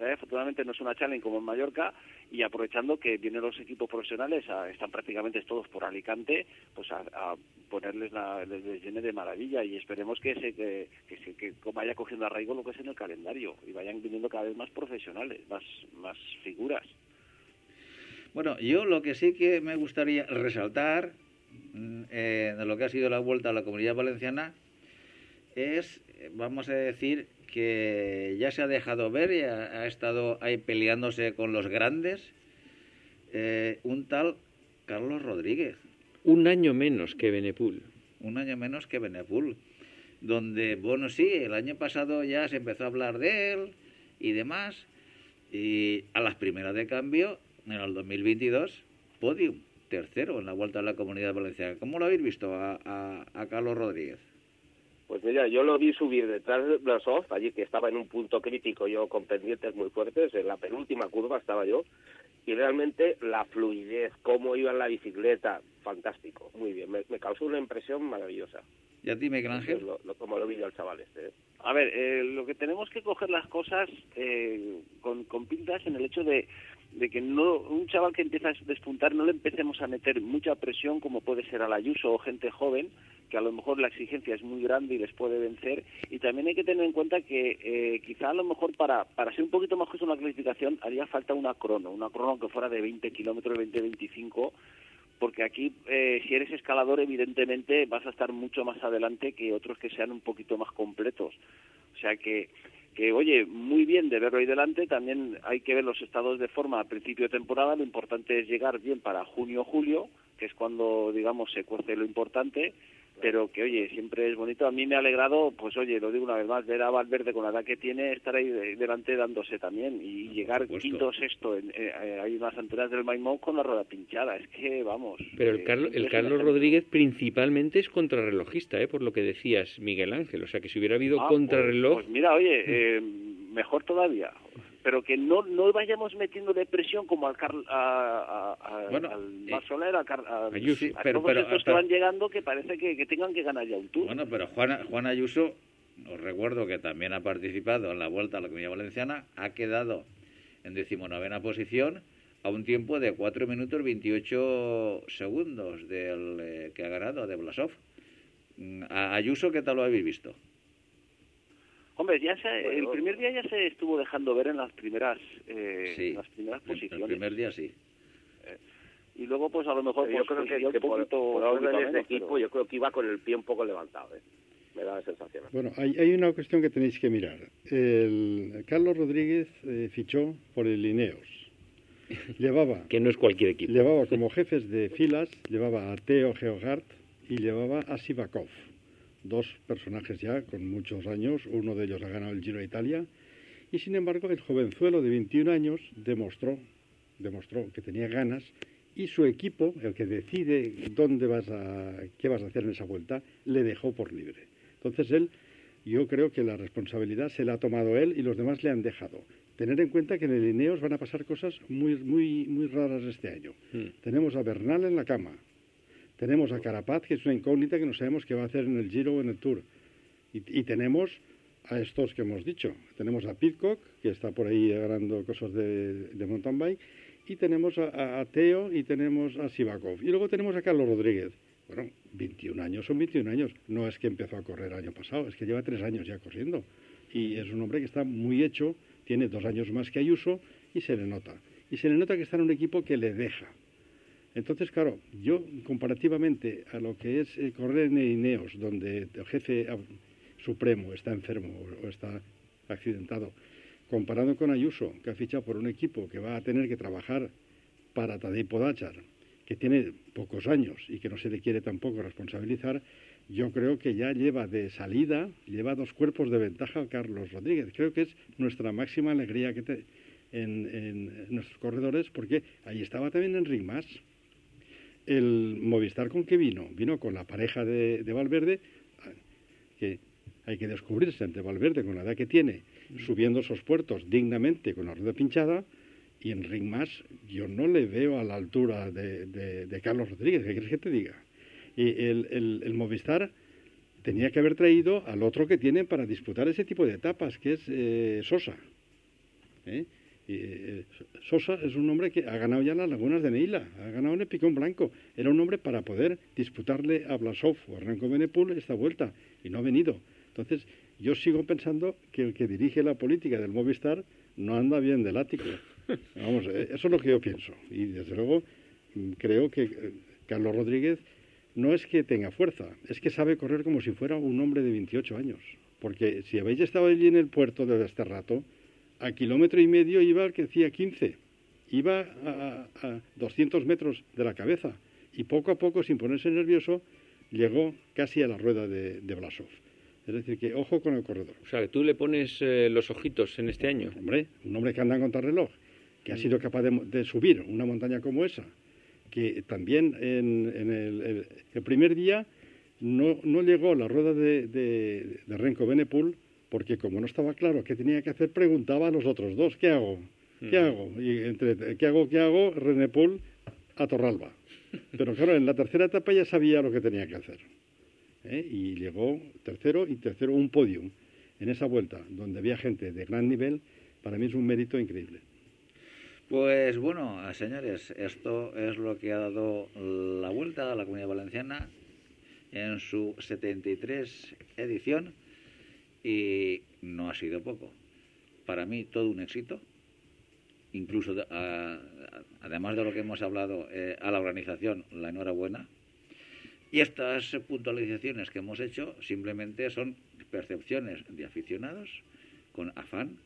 [SPEAKER 9] ¿eh? afortunadamente no es una challenge como en Mallorca y aprovechando que vienen los equipos profesionales, a- están prácticamente todos por Alicante, pues a, a ponerles la, les, les llene de maravilla y esperemos que se que, que, se- que vaya cogiendo arraigo lo que es en el calendario y vayan viniendo cada vez más profesionales, más más figuras.
[SPEAKER 3] Bueno, yo lo que sí que me gustaría resaltar mm, eh, de lo que ha sido la vuelta a la comunidad valenciana es, eh, vamos a decir, que ya se ha dejado ver y ha, ha estado ahí peleándose con los grandes eh, un tal Carlos Rodríguez,
[SPEAKER 5] Un año menos que Benepul.
[SPEAKER 3] un año menos que Benepul, donde, bueno, sí, el año pasado ya se empezó a hablar de él y demás, y a las primeras de cambio, en el 2022, podium, tercero en la Vuelta a la Comunidad Valenciana. ¿Cómo lo habéis visto a, a- a Carlos Rodríguez?
[SPEAKER 8] Pues mira, yo lo vi subir detrás de Blasov, allí que estaba en un punto crítico, yo con pendientes muy fuertes, en la penúltima curva estaba yo, y realmente la fluidez, cómo iba en la bicicleta, fantástico, muy bien, me, me causó una impresión maravillosa.
[SPEAKER 3] ¿Y a ti, Miguel Ángel?
[SPEAKER 8] Lo- lo- como lo vi yo al chaval este. ¿eh?
[SPEAKER 9] A ver, eh, lo que tenemos que coger las cosas eh, con, con pinzas en el hecho de, de que no un chaval que empieza a despuntar no le empecemos a meter mucha presión como puede ser al Ayuso o gente joven que a lo mejor la exigencia es muy grande y les puede vencer y también hay que tener en cuenta que eh, quizá a lo mejor para, para ser un poquito más justo en la clasificación haría falta una crono, una crono que fuera de 20 kilómetros, 20-25 porque aquí eh, si eres escalador evidentemente vas a estar mucho más adelante que otros que sean un poquito más completos. O sea que que oye, muy bien de verlo ahí delante, también hay que ver los estados de forma a principio de temporada, lo importante es llegar bien para junio o julio, que es cuando, digamos, se cuece lo importante, pero que oye, siempre es bonito. A mí me ha alegrado, pues oye, lo digo una vez más, ver a Valverde con la edad que tiene, estar ahí delante dándose también y llegar quinto sexto, en, eh, hay unas antenas del Maimón con la rueda pinchada, es que vamos.
[SPEAKER 5] Pero el, Carlos, el Carlos Rodríguez principalmente es contrarrelojista, ¿eh? por lo que decías Miguel Ángel, o sea que si hubiera habido ah, pues, contrarreloj...
[SPEAKER 9] Pues, mira, oye, eh, mejor todavía pero que no no vayamos metiendo de presión como al Carl, a, a,
[SPEAKER 5] bueno,
[SPEAKER 9] al eh, Soler, a,
[SPEAKER 5] Ayuso,
[SPEAKER 9] a
[SPEAKER 5] pero,
[SPEAKER 9] todos estos que van llegando que parece que, que, tengan que ganar ya un tour.
[SPEAKER 3] Bueno, pero Juan, Juan Ayuso, os recuerdo que también ha participado en la Vuelta a la Comunidad Valenciana, ha quedado en decimonovena posición a un tiempo de 4 minutos 28 segundos del eh, que ha ganado de Blasov. Mm, a Ayuso, ¿qué tal lo habéis visto?
[SPEAKER 9] Hombre, ya se, el primer día ya se estuvo dejando ver en las primeras, eh, las primeras posiciones.
[SPEAKER 3] El primer día sí.
[SPEAKER 9] Eh, y luego, pues a lo mejor,
[SPEAKER 8] yo pues, creo que, que por, por equipo, yo creo que iba con el pie un poco levantado. ¿eh? Me da la sensación.
[SPEAKER 6] Bueno, hay, hay una cuestión que tenéis que mirar. El Carlos Rodríguez eh, fichó por el Ineos. Llevaba. [laughs]
[SPEAKER 5] que no es cualquier equipo.
[SPEAKER 6] Llevaba como jefes de filas, llevaba a Teo Geogart y llevaba a Sivakov dos personajes ya con muchos años, uno de ellos ha ganado el Giro de Italia, y sin embargo el jovenzuelo de 21 años demostró, demostró que tenía ganas y su equipo, el que decide dónde vas a, qué vas a hacer en esa vuelta, le dejó por libre. Entonces él, yo creo que la responsabilidad se la ha tomado él y los demás le han dejado. Tener en cuenta que en el Ineos van a pasar cosas muy, muy, muy raras este año. Hmm. Tenemos a Bernal en la cama, tenemos a Carapaz, que es una incógnita que no sabemos qué va a hacer en el Giro o en el Tour. Y, tenemos a estos que hemos dicho. Tenemos a Pitcock, que está por ahí ganando cosas de, mountain bike, y tenemos a, Teo y tenemos a Sivakov. Y luego tenemos a Carlos Rodríguez. Bueno, 21 años son 21 años. No es que empezó a correr el año pasado, es que lleva tres años ya corriendo. Y es un hombre que está muy hecho, tiene dos años más que Ayuso y se le nota. Y se le nota que está en un equipo que le deja. Entonces, claro, yo comparativamente a lo que es eh, correr en Ineos, donde el jefe supremo está enfermo o, está accidentado, comparado con Ayuso, que ha fichado por un equipo que va a tener que trabajar para Tadej Podachar, que tiene pocos años y que no se le quiere tampoco responsabilizar, yo creo que ya lleva de salida, lleva dos cuerpos de ventaja a Carlos Rodríguez. Creo que es nuestra máxima alegría que en, nuestros corredores, porque ahí estaba también Enric Mas el Movistar con qué vino? Vino con la pareja de, Valverde, que hay que descubrirse ante Valverde con la edad que tiene, subiendo esos puertos dignamente con la rueda pinchada, y en Ring Más yo no le veo a la altura de, Carlos Rodríguez, ¿qué quieres que te diga? Y el, Movistar tenía que haber traído al otro que tienen para disputar ese tipo de etapas, que es eh, Sosa. ¿eh? Eh, Sosa es un hombre que ha ganado ya las lagunas de Neila, ha ganado en el Picón Blanco. Era un hombre para poder disputarle a Blasov o a Renko Benepul esta vuelta y no ha venido. Entonces, yo sigo pensando que el que dirige la política del Movistar no anda bien del ático. [laughs] Vamos, eh, eso es lo que yo pienso. Y desde luego mm, creo que eh, Carlos Rodríguez no es que tenga fuerza, es que sabe correr como si fuera un hombre de 28 años. Porque si habéis estado allí en el puerto desde este rato, a kilómetro y medio iba el que decía 15. Iba a, 200 metros de la cabeza. Y poco a poco, sin ponerse nervioso, llegó casi a la rueda de, Blasov. Es decir, que ojo con el corredor.
[SPEAKER 5] O sea, que tú le pones eh, los ojitos en este año.
[SPEAKER 6] Hombre, un hombre que anda en contrarreloj, que ha sido capaz de, subir una montaña como esa, que también en, el, primer día no, no, llegó a la rueda de, de, de Renko Benepul porque como no estaba claro qué tenía que hacer, preguntaba a los otros dos, ¿qué hago? ¿Qué hago? Y entre ¿qué hago? ¿Qué hago? René Paul a Torralba. Pero claro, en la tercera etapa ya sabía lo que tenía que hacer. ¿eh? Y llegó tercero y tercero un podium en esa vuelta, donde había gente de gran nivel, para mí es un mérito increíble.
[SPEAKER 3] Pues bueno, señores, esto es lo que ha dado la vuelta a la Comunidad Valenciana en su 73 edición y no ha sido poco. Para mí todo un éxito, incluso además de lo que hemos hablado eh, a la organización, la enhorabuena. Y estas puntualizaciones que hemos hecho simplemente son percepciones de aficionados con afán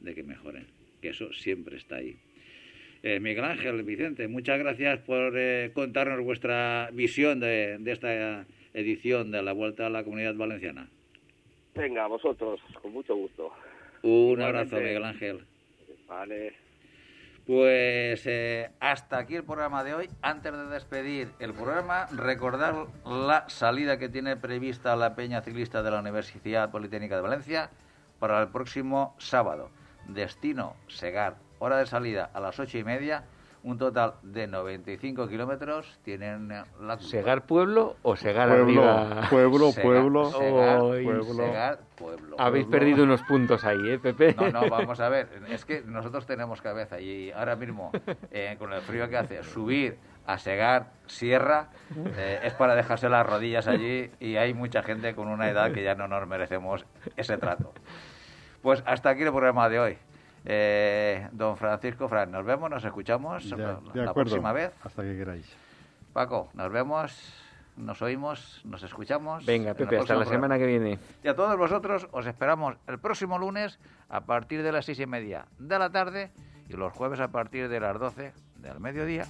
[SPEAKER 3] de que mejoren, que eso siempre está ahí. Eh, Miguel Ángel, Vicente, muchas gracias por eh, contarnos vuestra visión de, de esta edición de la Vuelta a la Comunidad Valenciana.
[SPEAKER 8] Venga, vosotros, con mucho gusto.
[SPEAKER 3] Un abrazo, Miguel Ángel.
[SPEAKER 8] Vale.
[SPEAKER 3] Pues eh, hasta aquí el programa de hoy. Antes de despedir el programa, recordar la salida que tiene prevista la Peña Ciclista de la Universidad Politécnica de Valencia para el próximo sábado. Destino Segar, hora de salida a las ocho y media un total de 95 kilómetros. Tienen la
[SPEAKER 5] ¿Segar pueblo o Segar
[SPEAKER 6] pueblo,
[SPEAKER 5] arriba?
[SPEAKER 6] Pueblo,
[SPEAKER 3] Segar,
[SPEAKER 6] pueblo,
[SPEAKER 3] Segar,
[SPEAKER 6] pueblo.
[SPEAKER 3] Segar, pueblo.
[SPEAKER 5] Habéis
[SPEAKER 6] pueblo.
[SPEAKER 5] perdido unos puntos ahí, ¿eh, Pepe?
[SPEAKER 3] No, no, vamos a ver. Es que nosotros tenemos cabeza y ahora mismo, eh, con el frío que hace, subir a Segar Sierra eh, es para dejarse las rodillas allí y hay mucha gente con una edad que ya no nos merecemos ese trato. Pues hasta aquí el programa de hoy. Eh, don Francisco Fran, nos vemos, nos escuchamos
[SPEAKER 6] De,
[SPEAKER 3] la,
[SPEAKER 6] de
[SPEAKER 3] la
[SPEAKER 6] acuerdo.
[SPEAKER 3] próxima vez.
[SPEAKER 6] Hasta que queráis.
[SPEAKER 3] Paco, nos vemos, nos oímos, nos escuchamos.
[SPEAKER 5] Venga, Pepe, hasta la semana que viene.
[SPEAKER 3] y a todos vosotros os esperamos el próximo lunes a partir de las seis y media de la tarde y los jueves a partir de las doce del mediodía.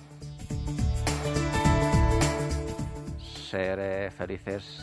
[SPEAKER 3] Seré felices.